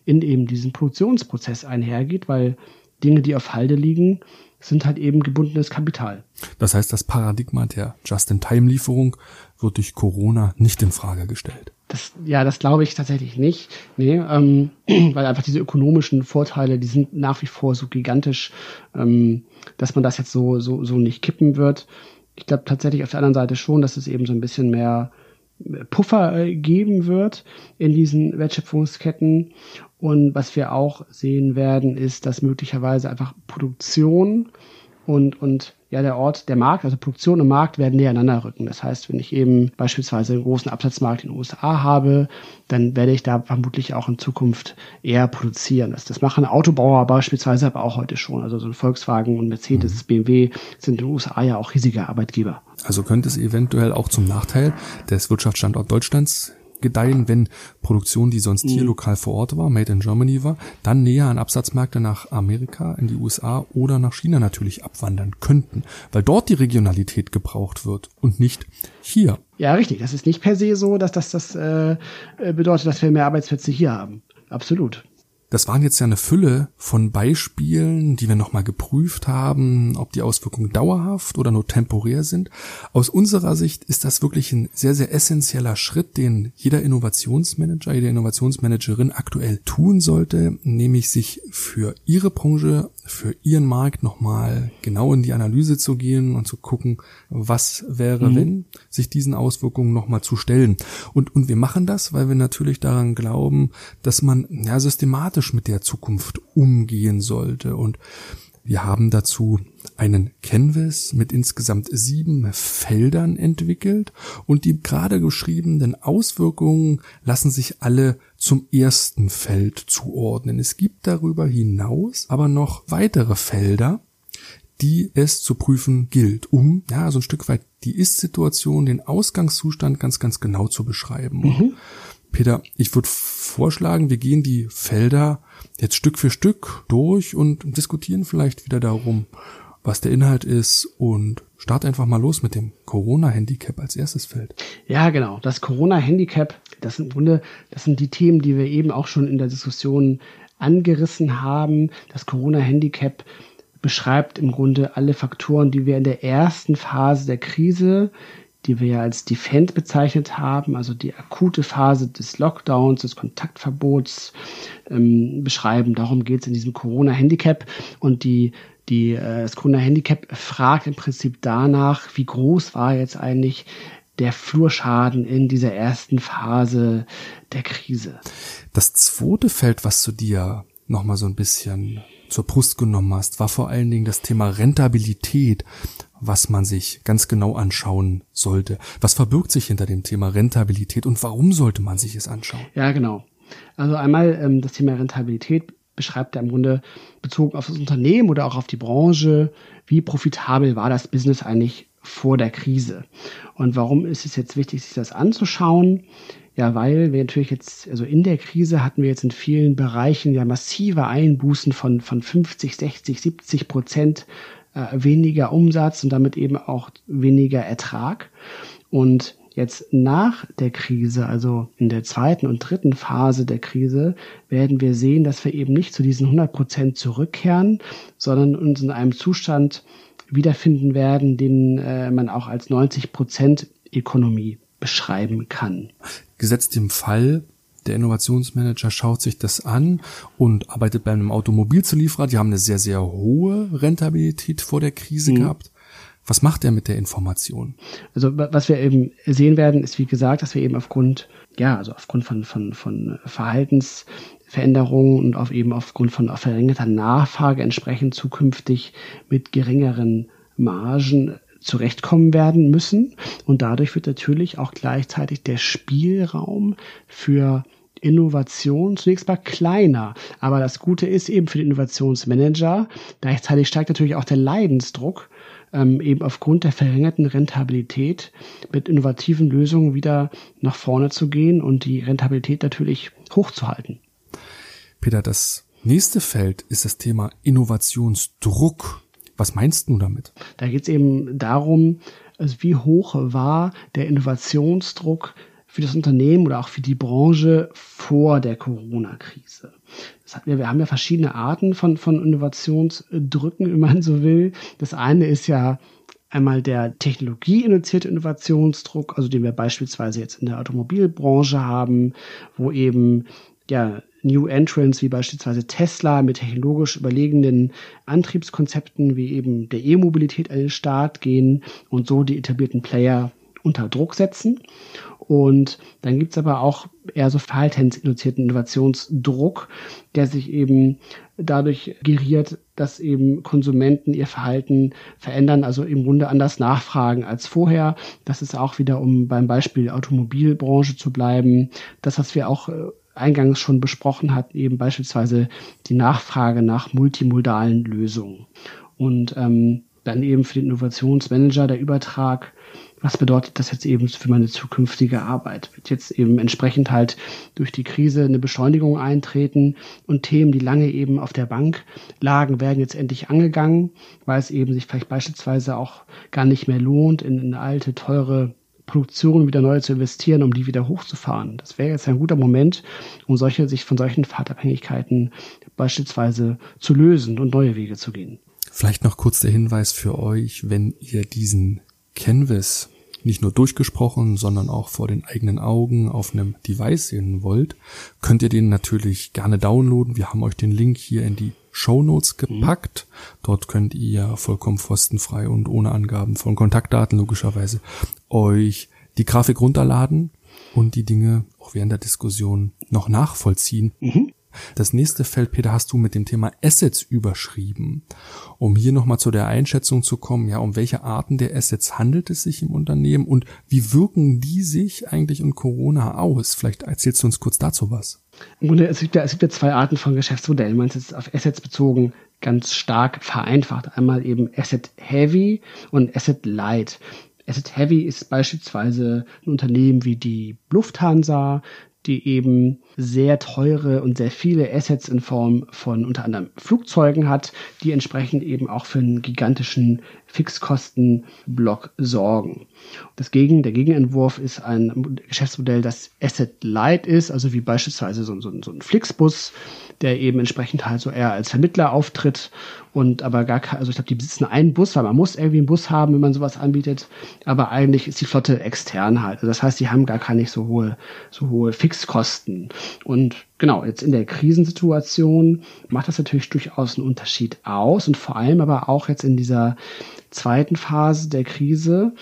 in eben diesen Produktionsprozess einhergeht, weil Dinge, die auf Halde liegen, sind halt eben gebundenes Kapital. Das heißt, das Paradigma der Just-in-Time-Lieferung wird durch Corona nicht in Frage gestellt. Das, ja, das glaube ich tatsächlich nicht. Nee, ähm, [clears throat] weil einfach diese ökonomischen Vorteile, die sind nach wie vor so gigantisch, ähm, dass man das jetzt so, so, so nicht kippen wird. Ich glaube tatsächlich auf der anderen Seite schon, dass es eben so ein bisschen mehr Puffer äh, geben wird in diesen Wertschöpfungsketten. Und was wir auch sehen werden, ist, dass möglicherweise einfach Produktion und, und ja, der Ort, der Markt, also Produktion und Markt werden näher aneinander rücken. Das heißt, wenn ich eben beispielsweise einen großen Absatzmarkt in den USA habe, dann werde ich da vermutlich auch in Zukunft eher produzieren. Das, das machen Autobauer beispielsweise aber auch heute schon. Also so ein Volkswagen und Mercedes, mhm. BMW sind in den USA ja auch riesige Arbeitgeber. Also könnte es eventuell auch zum Nachteil des Wirtschaftsstandorts Deutschlands gedeihen, wenn Produktion, die sonst hier mhm. lokal vor Ort war, made in Germany war, dann näher an Absatzmärkte nach Amerika, in die USA oder nach China natürlich abwandern könnten, weil dort die Regionalität gebraucht wird und nicht hier. Ja, richtig. Das ist nicht per se so, dass das, das äh, bedeutet, dass wir mehr Arbeitsplätze hier haben. Absolut. Das waren jetzt ja eine Fülle von Beispielen, die wir nochmal geprüft haben, ob die Auswirkungen dauerhaft oder nur temporär sind. Aus unserer Sicht ist das wirklich ein sehr, sehr essentieller Schritt, den jeder Innovationsmanager, jede Innovationsmanagerin aktuell tun sollte, nämlich sich für ihre Branche, für ihren Markt nochmal genau in die Analyse zu gehen und zu gucken, was wäre, mhm. wenn, sich diesen Auswirkungen nochmal zu stellen. Und, und wir machen das, weil wir natürlich daran glauben, dass man ja systematisch mit der Zukunft umgehen sollte. Und wir haben dazu einen Canvas mit insgesamt sieben Feldern entwickelt und die gerade geschriebenen Auswirkungen lassen sich alle zum ersten Feld zuordnen. Es gibt darüber hinaus aber noch weitere Felder, die es zu prüfen gilt, um ja so ein Stück weit die Ist-Situation, den Ausgangszustand ganz, ganz genau zu beschreiben. Mhm. Peter, ich würde vorschlagen, wir gehen die Felder jetzt Stück für Stück durch und diskutieren vielleicht wieder darum, was der Inhalt ist und start einfach mal los mit dem Corona-Handicap als erstes Feld. Ja, genau. Das Corona-Handicap, das sind im Grunde, das sind die Themen, die wir eben auch schon in der Diskussion angerissen haben. Das Corona-Handicap beschreibt im Grunde alle Faktoren, die wir in der ersten Phase der Krise, die wir ja als Defend bezeichnet haben, also die akute Phase des Lockdowns, des Kontaktverbots ähm, beschreiben. Darum geht es in diesem Corona-Handicap. Und die, die, äh, das Corona-Handicap fragt im Prinzip danach, wie groß war jetzt eigentlich der Flurschaden in dieser ersten Phase der Krise. Das zweite Feld, was du dir nochmal so ein bisschen zur Brust genommen hast, war vor allen Dingen das Thema Rentabilität, was man sich ganz genau anschauen sollte. Was verbirgt sich hinter dem Thema Rentabilität und warum sollte man sich es anschauen? Ja, genau. Also einmal ähm, das Thema Rentabilität beschreibt ja im Grunde bezogen auf das Unternehmen oder auch auf die Branche, wie profitabel war das Business eigentlich vor der Krise. Und warum ist es jetzt wichtig, sich das anzuschauen? Ja, weil wir natürlich jetzt, also in der Krise hatten wir jetzt in vielen Bereichen ja massive Einbußen von, von 50, 60, 70 Prozent äh, weniger Umsatz und damit eben auch weniger Ertrag. Und jetzt nach der Krise, also in der zweiten und dritten Phase der Krise, werden wir sehen, dass wir eben nicht zu diesen 100 Prozent zurückkehren, sondern uns in einem Zustand wiederfinden werden, den äh, man auch als 90 Prozent Ökonomie beschreiben kann. Gesetzt im Fall, der Innovationsmanager schaut sich das an und arbeitet bei einem Automobilzulieferer. Die haben eine sehr, sehr hohe Rentabilität vor der Krise mhm. gehabt. Was macht er mit der Information? Also was wir eben sehen werden, ist wie gesagt, dass wir eben aufgrund, ja, also aufgrund von, von, von Verhaltensveränderungen und auf eben aufgrund von verringerter Nachfrage entsprechend zukünftig mit geringeren Margen zurechtkommen werden müssen. Und dadurch wird natürlich auch gleichzeitig der Spielraum für Innovation zunächst mal kleiner. Aber das Gute ist eben für den Innovationsmanager, gleichzeitig steigt natürlich auch der Leidensdruck, ähm, eben aufgrund der verringerten Rentabilität mit innovativen Lösungen wieder nach vorne zu gehen und die Rentabilität natürlich hochzuhalten. Peter, das nächste Feld ist das Thema Innovationsdruck. Was meinst du damit? Da geht es eben darum, also wie hoch war der Innovationsdruck für das Unternehmen oder auch für die Branche vor der Corona-Krise. Wir, wir haben ja verschiedene Arten von, von Innovationsdrücken, [laughs] wenn man so will. Das eine ist ja einmal der technologieinduzierte Innovationsdruck, also den wir beispielsweise jetzt in der Automobilbranche haben, wo eben ja New Entrants wie beispielsweise Tesla mit technologisch überlegenen Antriebskonzepten wie eben der E-Mobilität an den Start gehen und so die etablierten Player unter Druck setzen. Und dann gibt's aber auch eher so verhaltensinduzierten Innovationsdruck, der sich eben dadurch geriert, dass eben Konsumenten ihr Verhalten verändern, also im Grunde anders nachfragen als vorher. Das ist auch wieder, um beim Beispiel Automobilbranche zu bleiben, das, was wir auch äh, eingangs schon besprochen hat, eben beispielsweise die Nachfrage nach multimodalen Lösungen. Und ähm, dann eben für den Innovationsmanager der Übertrag, was bedeutet das jetzt eben für meine zukünftige Arbeit? Wird jetzt eben entsprechend halt durch die Krise eine Beschleunigung eintreten und Themen, die lange eben auf der Bank lagen, werden jetzt endlich angegangen, weil es eben sich vielleicht beispielsweise auch gar nicht mehr lohnt, in eine alte, teure Produktion wieder neu zu investieren, um die wieder hochzufahren. Das wäre jetzt ein guter Moment, um solche, sich von solchen Fahrtabhängigkeiten beispielsweise zu lösen und neue Wege zu gehen. Vielleicht noch kurz der Hinweis für euch, wenn ihr diesen Canvas nicht nur durchgesprochen, sondern auch vor den eigenen Augen auf einem Device sehen wollt, könnt ihr den natürlich gerne downloaden. Wir haben euch den Link hier in die Show Notes gepackt. Dort könnt ihr vollkommen kostenfrei und ohne Angaben von Kontaktdaten logischerweise euch die Grafik runterladen und die Dinge auch während der Diskussion noch nachvollziehen. Mhm. Das nächste Feld, Peter, hast du mit dem Thema Assets überschrieben. Um hier nochmal zu der Einschätzung zu kommen, ja, um welche Arten der Assets handelt es sich im Unternehmen und wie wirken die sich eigentlich in Corona aus? Vielleicht erzählst du uns kurz dazu was. Im Grunde, es gibt ja, es gibt ja zwei Arten von Geschäftsmodellen. Man ist jetzt auf Assets bezogen ganz stark vereinfacht. Einmal eben Asset Heavy und Asset Light. Asset Heavy ist beispielsweise ein Unternehmen wie die Lufthansa, die eben sehr teure und sehr viele Assets in Form von unter anderem Flugzeugen hat, die entsprechend eben auch für einen gigantischen Fixkostenblock sorgen. Das Gegen, der Gegenentwurf ist ein Geschäftsmodell, das Asset Light ist, also wie beispielsweise so, so, so ein Flixbus, der eben entsprechend halt so eher als Vermittler auftritt und aber gar also ich glaube, die besitzen einen Bus, weil man muss irgendwie einen Bus haben, wenn man sowas anbietet, aber eigentlich ist die Flotte extern halt. Also das heißt, die haben gar keine so hohe, so hohe Fixkosten. Und genau, jetzt in der Krisensituation macht das natürlich durchaus einen Unterschied aus und vor allem aber auch jetzt in dieser zweiten Phase der Krise,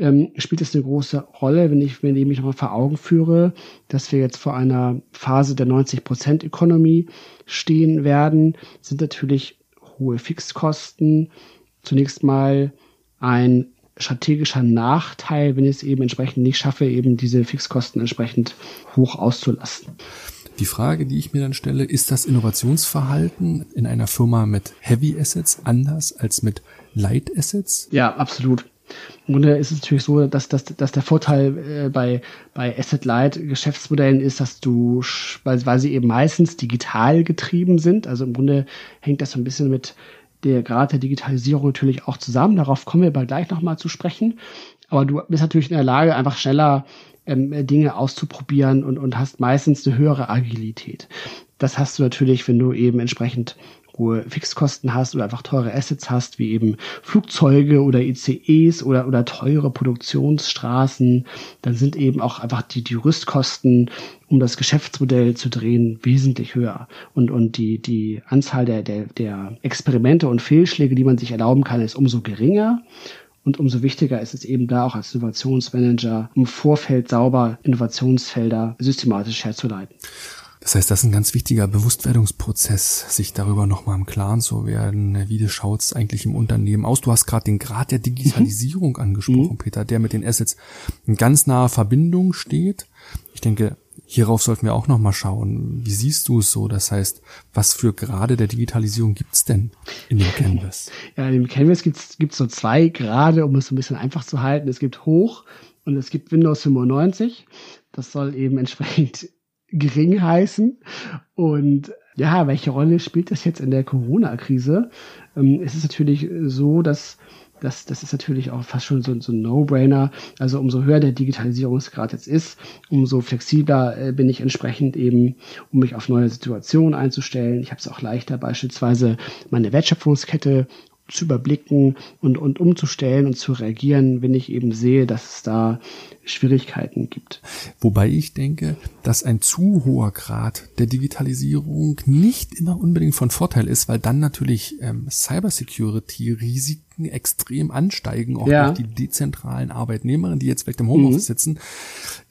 ähm, spielt es eine große Rolle, wenn ich, wenn ich mich nochmal vor Augen führe, dass wir jetzt vor einer Phase der 90%-Ökonomie stehen werden, sind natürlich hohe Fixkosten zunächst mal ein strategischer Nachteil, wenn ich es eben entsprechend nicht schaffe, eben diese Fixkosten entsprechend hoch auszulasten. Die Frage, die ich mir dann stelle, ist das Innovationsverhalten in einer Firma mit Heavy Assets anders als mit Light Assets? Ja, absolut. Im Grunde ist es natürlich so, dass, dass, dass der Vorteil äh, bei, bei Asset-Light-Geschäftsmodellen ist, dass du, weil, weil sie eben meistens digital getrieben sind, also im Grunde hängt das so ein bisschen mit der Grad der Digitalisierung natürlich auch zusammen. Darauf kommen wir aber gleich nochmal zu sprechen. Aber du bist natürlich in der Lage, einfach schneller ähm, Dinge auszuprobieren und, und hast meistens eine höhere Agilität. Das hast du natürlich, wenn du eben entsprechend hohe Fixkosten hast oder einfach teure Assets hast, wie eben Flugzeuge oder ICEs oder, oder teure Produktionsstraßen, dann sind eben auch einfach die, die Rüstkosten, um das Geschäftsmodell zu drehen, wesentlich höher. Und, und die, die Anzahl der, der, der Experimente und Fehlschläge, die man sich erlauben kann, ist umso geringer. Und umso wichtiger ist es eben da auch als Innovationsmanager im Vorfeld sauber Innovationsfelder systematisch herzuleiten. Das heißt, das ist ein ganz wichtiger Bewusstwerdungsprozess, sich darüber nochmal im Klaren zu werden, wie schaut es eigentlich im Unternehmen aus. Du hast gerade den Grad der Digitalisierung mhm. angesprochen, mhm. Peter, der mit den Assets in ganz naher Verbindung steht. Ich denke, hierauf sollten wir auch nochmal schauen. Wie siehst du es so? Das heißt, was für Grade der Digitalisierung gibt's denn in dem Canvas? [laughs] Ja, in dem Canvas gibt's gibt's so zwei Grade, um es so ein bisschen einfach zu halten. Es gibt Hoch und es gibt Windows 95. Das soll eben entsprechend gering heißen. Und ja, welche Rolle spielt das jetzt in der Corona-Krise? Ähm, es ist natürlich so, dass das, das ist natürlich auch fast schon so, so ein No-Brainer. Also umso höher der Digitalisierungsgrad jetzt ist, umso flexibler äh, bin ich entsprechend eben, um mich auf neue Situationen einzustellen. Ich habe es auch leichter, beispielsweise meine Wertschöpfungskette zu überblicken und, und umzustellen und zu reagieren, wenn ich eben sehe, dass es da Schwierigkeiten gibt. Wobei ich denke, dass ein zu hoher Grad der Digitalisierung nicht immer unbedingt von Vorteil ist, weil dann natürlich ähm, Cybersecurity-Risiken extrem ansteigen, auch ja. durch die dezentralen Arbeitnehmerinnen, die jetzt weg im Homeoffice mhm. sitzen,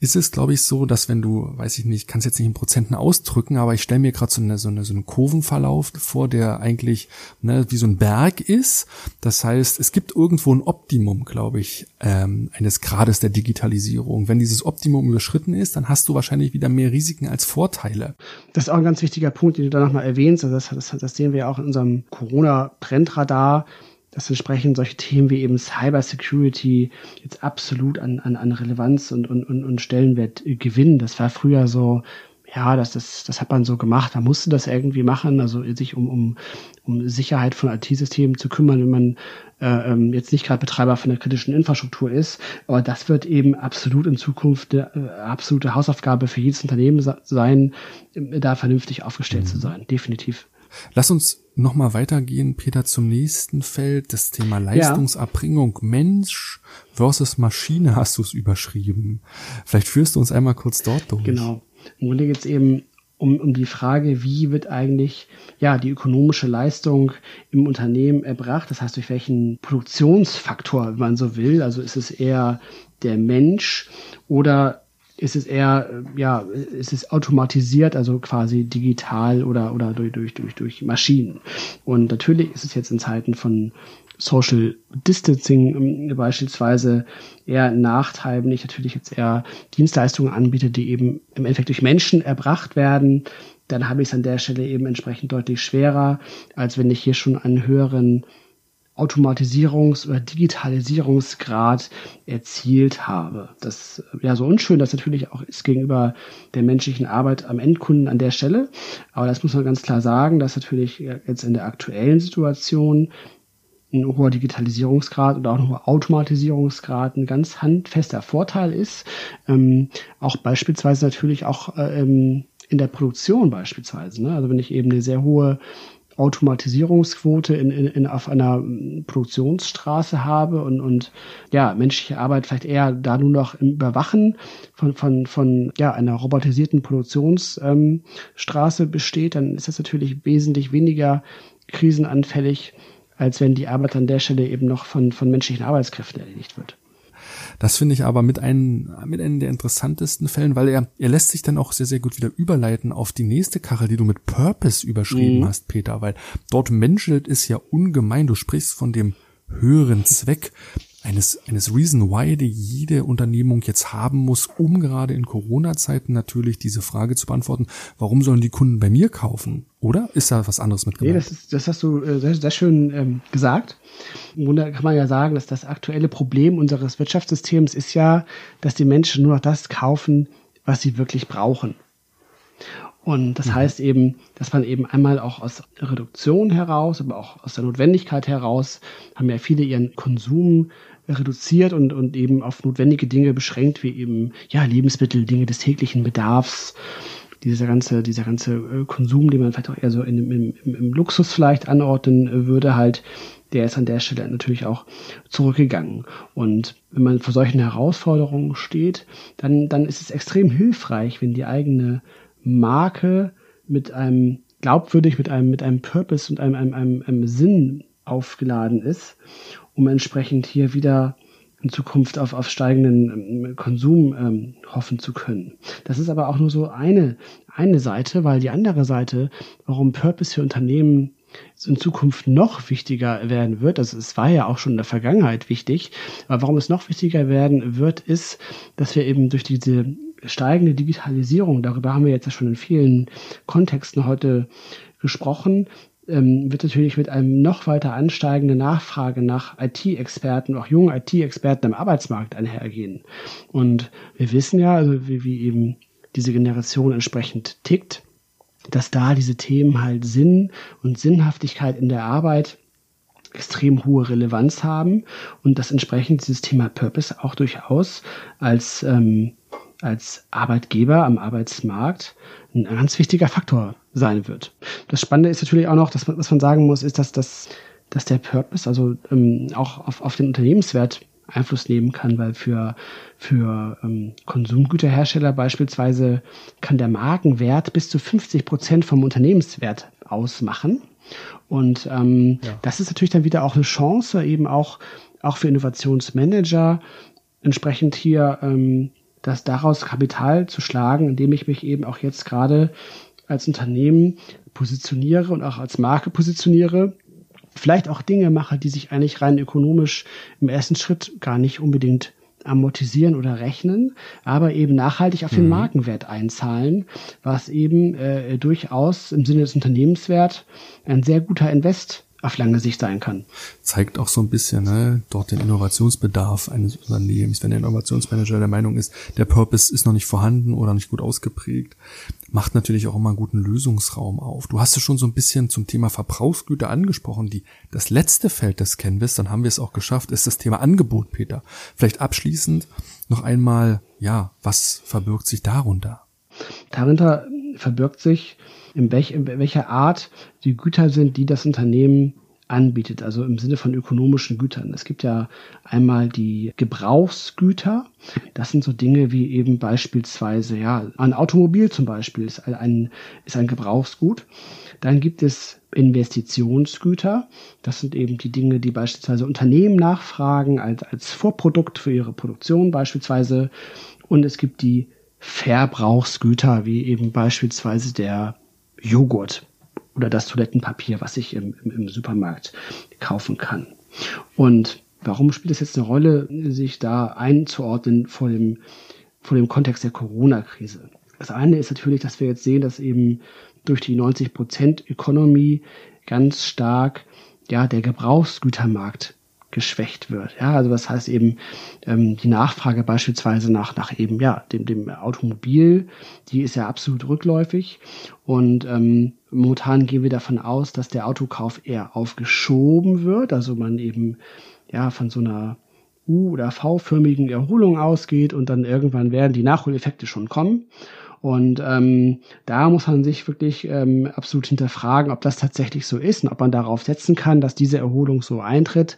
ist es, glaube ich, so, dass wenn du, weiß ich nicht, kann es jetzt nicht in Prozenten ausdrücken, aber ich stelle mir gerade so, eine, so, eine, so einen Kurvenverlauf vor, der eigentlich ne, wie so ein Berg ist. Das heißt, es gibt irgendwo ein Optimum, glaube ich, ähm, eines Grades der Digitalisierung Digitalisierung. Wenn dieses Optimum überschritten ist, dann hast du wahrscheinlich wieder mehr Risiken als Vorteile. Das ist auch ein ganz wichtiger Punkt, den du da nochmal erwähnst. Also das, das, das sehen wir ja auch in unserem Corona-Trendradar dass entsprechend solche Themen wie eben Cybersecurity jetzt absolut an, an, an Relevanz und, und, und, Stellenwert gewinnen. Das war früher so, ja, das, das, das hat man so gemacht, man musste das irgendwie machen, also sich um, um, um Sicherheit von IT-Systemen zu kümmern, wenn man äh, ähm, jetzt nicht gerade Betreiber von der kritischen Infrastruktur ist. Aber das wird eben absolut in Zukunft eine äh, absolute Hausaufgabe für jedes Unternehmen sein, da vernünftig aufgestellt mhm. zu sein, definitiv. Lass uns nochmal weitergehen, Peter, zum nächsten Feld. Das Thema Leistungserbringung. Ja. Mensch versus Maschine [laughs] hast du es überschrieben. Vielleicht führst du uns einmal kurz dort durch. Genau. Im Grunde geht es eben um, um die Frage, wie wird eigentlich ja die ökonomische Leistung im Unternehmen erbracht? Das heißt, durch welchen Produktionsfaktor, wenn man so will. Also ist es eher der Mensch oder ist es eher, ja, ist es automatisiert, also quasi digital oder, oder durch, durch, durch, durch Maschinen. Und natürlich ist es jetzt in Zeiten von Social Distancing ähm, beispielsweise eher ein Nachteil, wenn ich natürlich jetzt eher Dienstleistungen anbiete, die eben im Endeffekt durch Menschen erbracht werden, dann habe ich es an der Stelle eben entsprechend deutlich schwerer, als wenn ich hier schon einen höheren Automatisierungs- oder Digitalisierungsgrad erzielt habe. Das ja so unschön das natürlich auch ist gegenüber der menschlichen Arbeit am Endkunden an der Stelle. Aber das muss man ganz klar sagen, dass natürlich jetzt in der aktuellen Situation ein hoher Digitalisierungsgrad oder auch ein hoher Automatisierungsgrad ein ganz handfester Vorteil ist. Ähm, auch beispielsweise natürlich auch ähm, in der Produktion beispielsweise. Ne? Also wenn ich eben eine sehr hohe Automatisierungsquote in, in, in, auf einer Produktionsstraße habe und, und ja, menschliche Arbeit vielleicht eher da nur noch im Überwachen von, von, von ja, einer robotisierten Produktionsstraße ähm, besteht, dann ist das natürlich wesentlich weniger krisenanfällig, als wenn die Arbeit an der Stelle eben noch von, von menschlichen Arbeitskräften erledigt wird. Das finde ich aber mit einem, mit einem der interessantesten Fällen, weil er, er lässt sich dann auch sehr, sehr gut wieder überleiten auf die nächste Kachel, die du mit Purpose überschrieben mhm. hast, Peter, weil dort menschelt es ja ungemein. Du sprichst von dem höheren Zweck eines, eines Reason Why, die jede Unternehmung jetzt haben muss, um gerade in Corona-Zeiten natürlich diese Frage zu beantworten, warum sollen die Kunden bei mir kaufen? Oder ist da was anderes mit gemeint? Nee, das, ist, das hast du äh, sehr, sehr schön ähm, gesagt. Im Grunde kann man ja sagen, dass das aktuelle Problem unseres Wirtschaftssystems ist ja, dass die Menschen nur noch das kaufen, was sie wirklich brauchen. Und das mhm. heißt eben, dass man eben einmal auch aus Reduktion heraus, aber auch aus der Notwendigkeit heraus, haben ja viele ihren Konsum reduziert und, und eben auf notwendige Dinge beschränkt, wie eben ja Lebensmittel, Dinge des täglichen Bedarfs, dieser ganze, dieser ganze äh, Konsum, den man vielleicht auch eher so in, im, im, im Luxus vielleicht anordnen würde, halt, der ist an der Stelle natürlich auch zurückgegangen. Und wenn man vor solchen Herausforderungen steht, dann, dann ist es extrem hilfreich, wenn die eigene Marke mit einem glaubwürdig, mit einem, mit einem Purpose und einem, einem, einem, einem Sinn aufgeladen ist, um entsprechend hier wieder in Zukunft auf, auf steigenden ähm, Konsum ähm, hoffen zu können. Das ist aber auch nur so eine, eine Seite, weil die andere Seite, warum Purpose für Unternehmen in Zukunft noch wichtiger werden wird, also es war ja auch schon in der Vergangenheit wichtig, aber warum es noch wichtiger werden wird, ist, dass wir eben durch diese steigende Digitalisierung, darüber haben wir jetzt ja schon in vielen Kontexten heute gesprochen, ähm, wird natürlich mit einem noch weiter ansteigenden Nachfrage nach IT-Experten, auch jungen IT-Experten am Arbeitsmarkt einhergehen. Und wir wissen ja, also wie, wie eben diese Generation entsprechend tickt, dass da diese Themen halt Sinn und Sinnhaftigkeit in der Arbeit extrem hohe Relevanz haben und dass entsprechend dieses Thema Purpose auch durchaus als, ähm, als Arbeitgeber am Arbeitsmarkt ein ganz wichtiger Faktor sein wird. Das Spannende ist natürlich auch noch, dass man, was man sagen muss, ist, dass, das, dass der Purpose also ähm, auch auf, auf den Unternehmenswert Einfluss nehmen kann, weil für, für ähm, Konsumgüterhersteller beispielsweise kann der Markenwert bis zu 50 Prozent vom Unternehmenswert ausmachen. Und ähm, ja. das ist natürlich dann wieder auch eine Chance, eben auch, auch für Innovationsmanager entsprechend hier ähm, das daraus Kapital zu schlagen, indem ich mich eben auch jetzt gerade als Unternehmen positioniere und auch als Marke positioniere vielleicht auch Dinge mache, die sich eigentlich rein ökonomisch im ersten Schritt gar nicht unbedingt amortisieren oder rechnen, aber eben nachhaltig auf den mhm. Markenwert einzahlen, was eben äh, durchaus im Sinne des Unternehmenswert ein sehr guter Invest auf lange Sicht sein kann. Zeigt auch so ein bisschen ne, dort den Innovationsbedarf eines Unternehmens. Wenn der Innovationsmanager der Meinung ist, der Purpose ist noch nicht vorhanden oder nicht gut ausgeprägt, macht natürlich auch immer einen guten Lösungsraum auf. Du hast es schon so ein bisschen zum Thema Verbrauchsgüter angesprochen. Die, das letzte Feld des Canvas, dann haben wir es auch geschafft, ist das Thema Angebot, Peter. Vielleicht abschließend noch einmal, ja, was verbirgt sich darunter? Darunter verbirgt sich, in, welch, in welcher Art die Güter sind, die das Unternehmen anbietet, also im Sinne von ökonomischen Gütern. Es gibt ja einmal die Gebrauchsgüter. Das sind so Dinge wie eben beispielsweise, ja, ein Automobil zum Beispiel ist ein, ist ein Gebrauchsgut. Dann gibt es Investitionsgüter. Das sind eben die Dinge, die beispielsweise Unternehmen nachfragen als, als Vorprodukt für ihre Produktion beispielsweise. Und es gibt die Verbrauchsgüter, wie eben beispielsweise der Joghurt oder das Toilettenpapier, was ich im, im, im Supermarkt kaufen kann. Und warum spielt es jetzt eine Rolle, sich da einzuordnen vor dem, vor dem Kontext der Corona-Krise? Das eine ist natürlich, dass wir jetzt sehen, dass eben durch die 90%-Ökonomie ganz stark ja, der Gebrauchsgütermarkt geschwächt wird. Ja, also das heißt eben ähm, die Nachfrage beispielsweise nach nach eben ja dem dem Automobil, die ist ja absolut rückläufig und ähm, momentan gehen wir davon aus, dass der Autokauf eher aufgeschoben wird, also man eben ja von so einer U- oder V-förmigen Erholung ausgeht und dann irgendwann werden die Nachholeffekte schon kommen. Und ähm, da muss man sich wirklich ähm, absolut hinterfragen, ob das tatsächlich so ist und ob man darauf setzen kann, dass diese Erholung so eintritt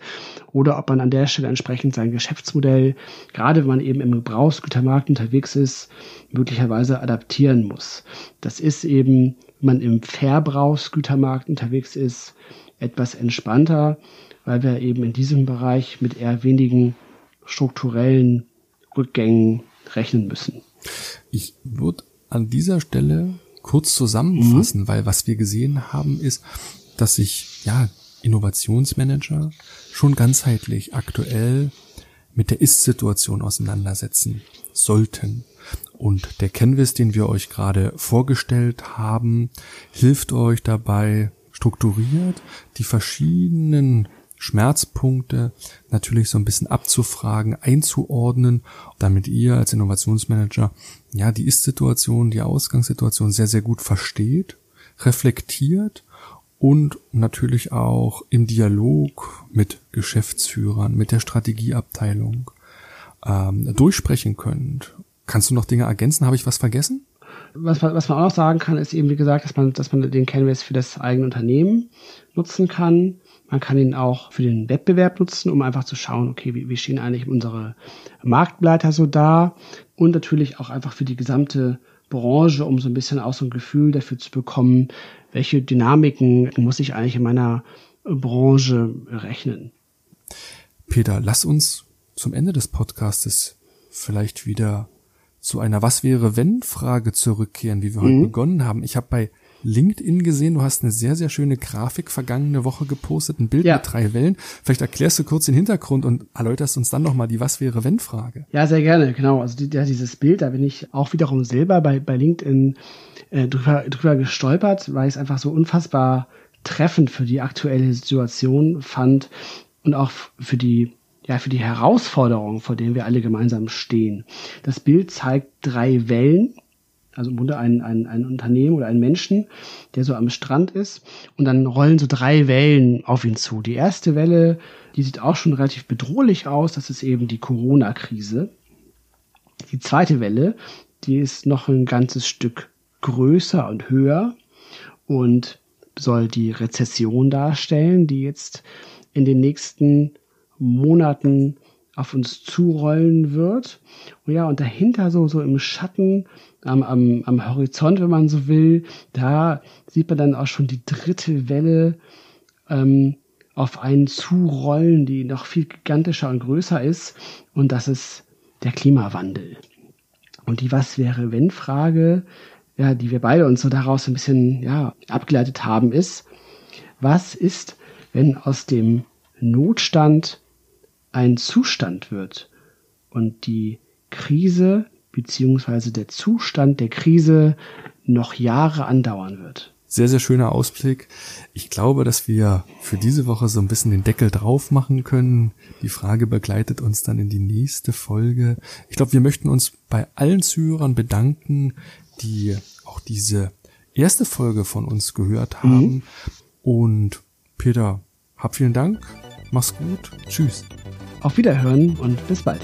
oder ob man an der Stelle entsprechend sein Geschäftsmodell, gerade wenn man eben im Gebrauchsgütermarkt unterwegs ist, möglicherweise adaptieren muss. Das ist eben, wenn man im Verbrauchsgütermarkt unterwegs ist, etwas entspannter, weil wir eben in diesem Bereich mit eher wenigen strukturellen Rückgängen rechnen müssen. Ich würde an dieser Stelle kurz zusammenfassen, mhm. weil was wir gesehen haben, ist, dass sich ja Innovationsmanager schon ganzheitlich aktuell mit der Ist-Situation auseinandersetzen sollten. Und der Canvas, den wir euch gerade vorgestellt haben, hilft euch dabei, strukturiert die verschiedenen Schmerzpunkte natürlich so ein bisschen abzufragen, einzuordnen, damit ihr als Innovationsmanager ja die Ist-Situation, die Ausgangssituation sehr, sehr gut versteht, reflektiert und natürlich auch im Dialog mit Geschäftsführern, mit der Strategieabteilung ähm, durchsprechen könnt. Kannst du noch Dinge ergänzen? Habe ich was vergessen? Was, was man auch noch sagen kann, ist eben, wie gesagt, dass man, dass man den Canvas für das eigene Unternehmen nutzen kann. Man kann ihn auch für den Wettbewerb nutzen, um einfach zu schauen, okay, wie, wie stehen eigentlich unsere Marktbegleiter so da? Und natürlich auch einfach für die gesamte Branche, um so ein bisschen auch so ein Gefühl dafür zu bekommen, welche Dynamiken muss ich eigentlich in meiner Branche rechnen. Peter, lass uns zum Ende des Podcastes vielleicht wieder zu einer Was wäre wenn Frage zurückkehren, wie wir mhm. heute begonnen haben. Ich habe bei LinkedIn gesehen, du hast eine sehr, sehr schöne Grafik vergangene Woche gepostet, ein Bild ja. mit drei Wellen. Vielleicht erklärst du kurz den Hintergrund und erläuterst uns dann nochmal die Was wäre wenn Frage. Ja, sehr gerne, genau. Also die, ja, dieses Bild, da bin ich auch wiederum selber bei, bei LinkedIn äh, drüber, drüber gestolpert, weil ich es einfach so unfassbar treffend für die aktuelle Situation fand und auch für die ja, für die Herausforderungen, vor denen wir alle gemeinsam stehen. Das Bild zeigt drei Wellen, also im Grunde ein, ein, ein Unternehmen oder ein Menschen, der so am Strand ist und dann rollen so drei Wellen auf ihn zu. Die erste Welle, die sieht auch schon relativ bedrohlich aus, das ist eben die Corona-Krise. Die zweite Welle, die ist noch ein ganzes Stück größer und höher und soll die Rezession darstellen, die jetzt in den nächsten Monaten auf uns zurollen wird. Und ja, und dahinter so, so im Schatten, am, am, am Horizont, wenn man so will, da sieht man dann auch schon die dritte Welle ähm, auf einen zurollen, die noch viel gigantischer und größer ist. Und das ist der Klimawandel. Und die Was wäre wenn Frage, ja, die wir beide uns so daraus ein bisschen, ja, abgeleitet haben, ist, was ist, wenn aus dem Notstand ein Zustand wird und die Krise beziehungsweise der Zustand der Krise noch Jahre andauern wird. Sehr, sehr schöner Ausblick. Ich glaube, dass wir für diese Woche so ein bisschen den Deckel drauf machen können. Die Frage begleitet uns dann in die nächste Folge. Ich glaube, wir möchten uns bei allen Zuhörern bedanken, die auch diese erste Folge von uns gehört haben. Mhm. Und Peter, hab vielen Dank. Mach's gut. Tschüss. Auf Wiederhören und bis bald.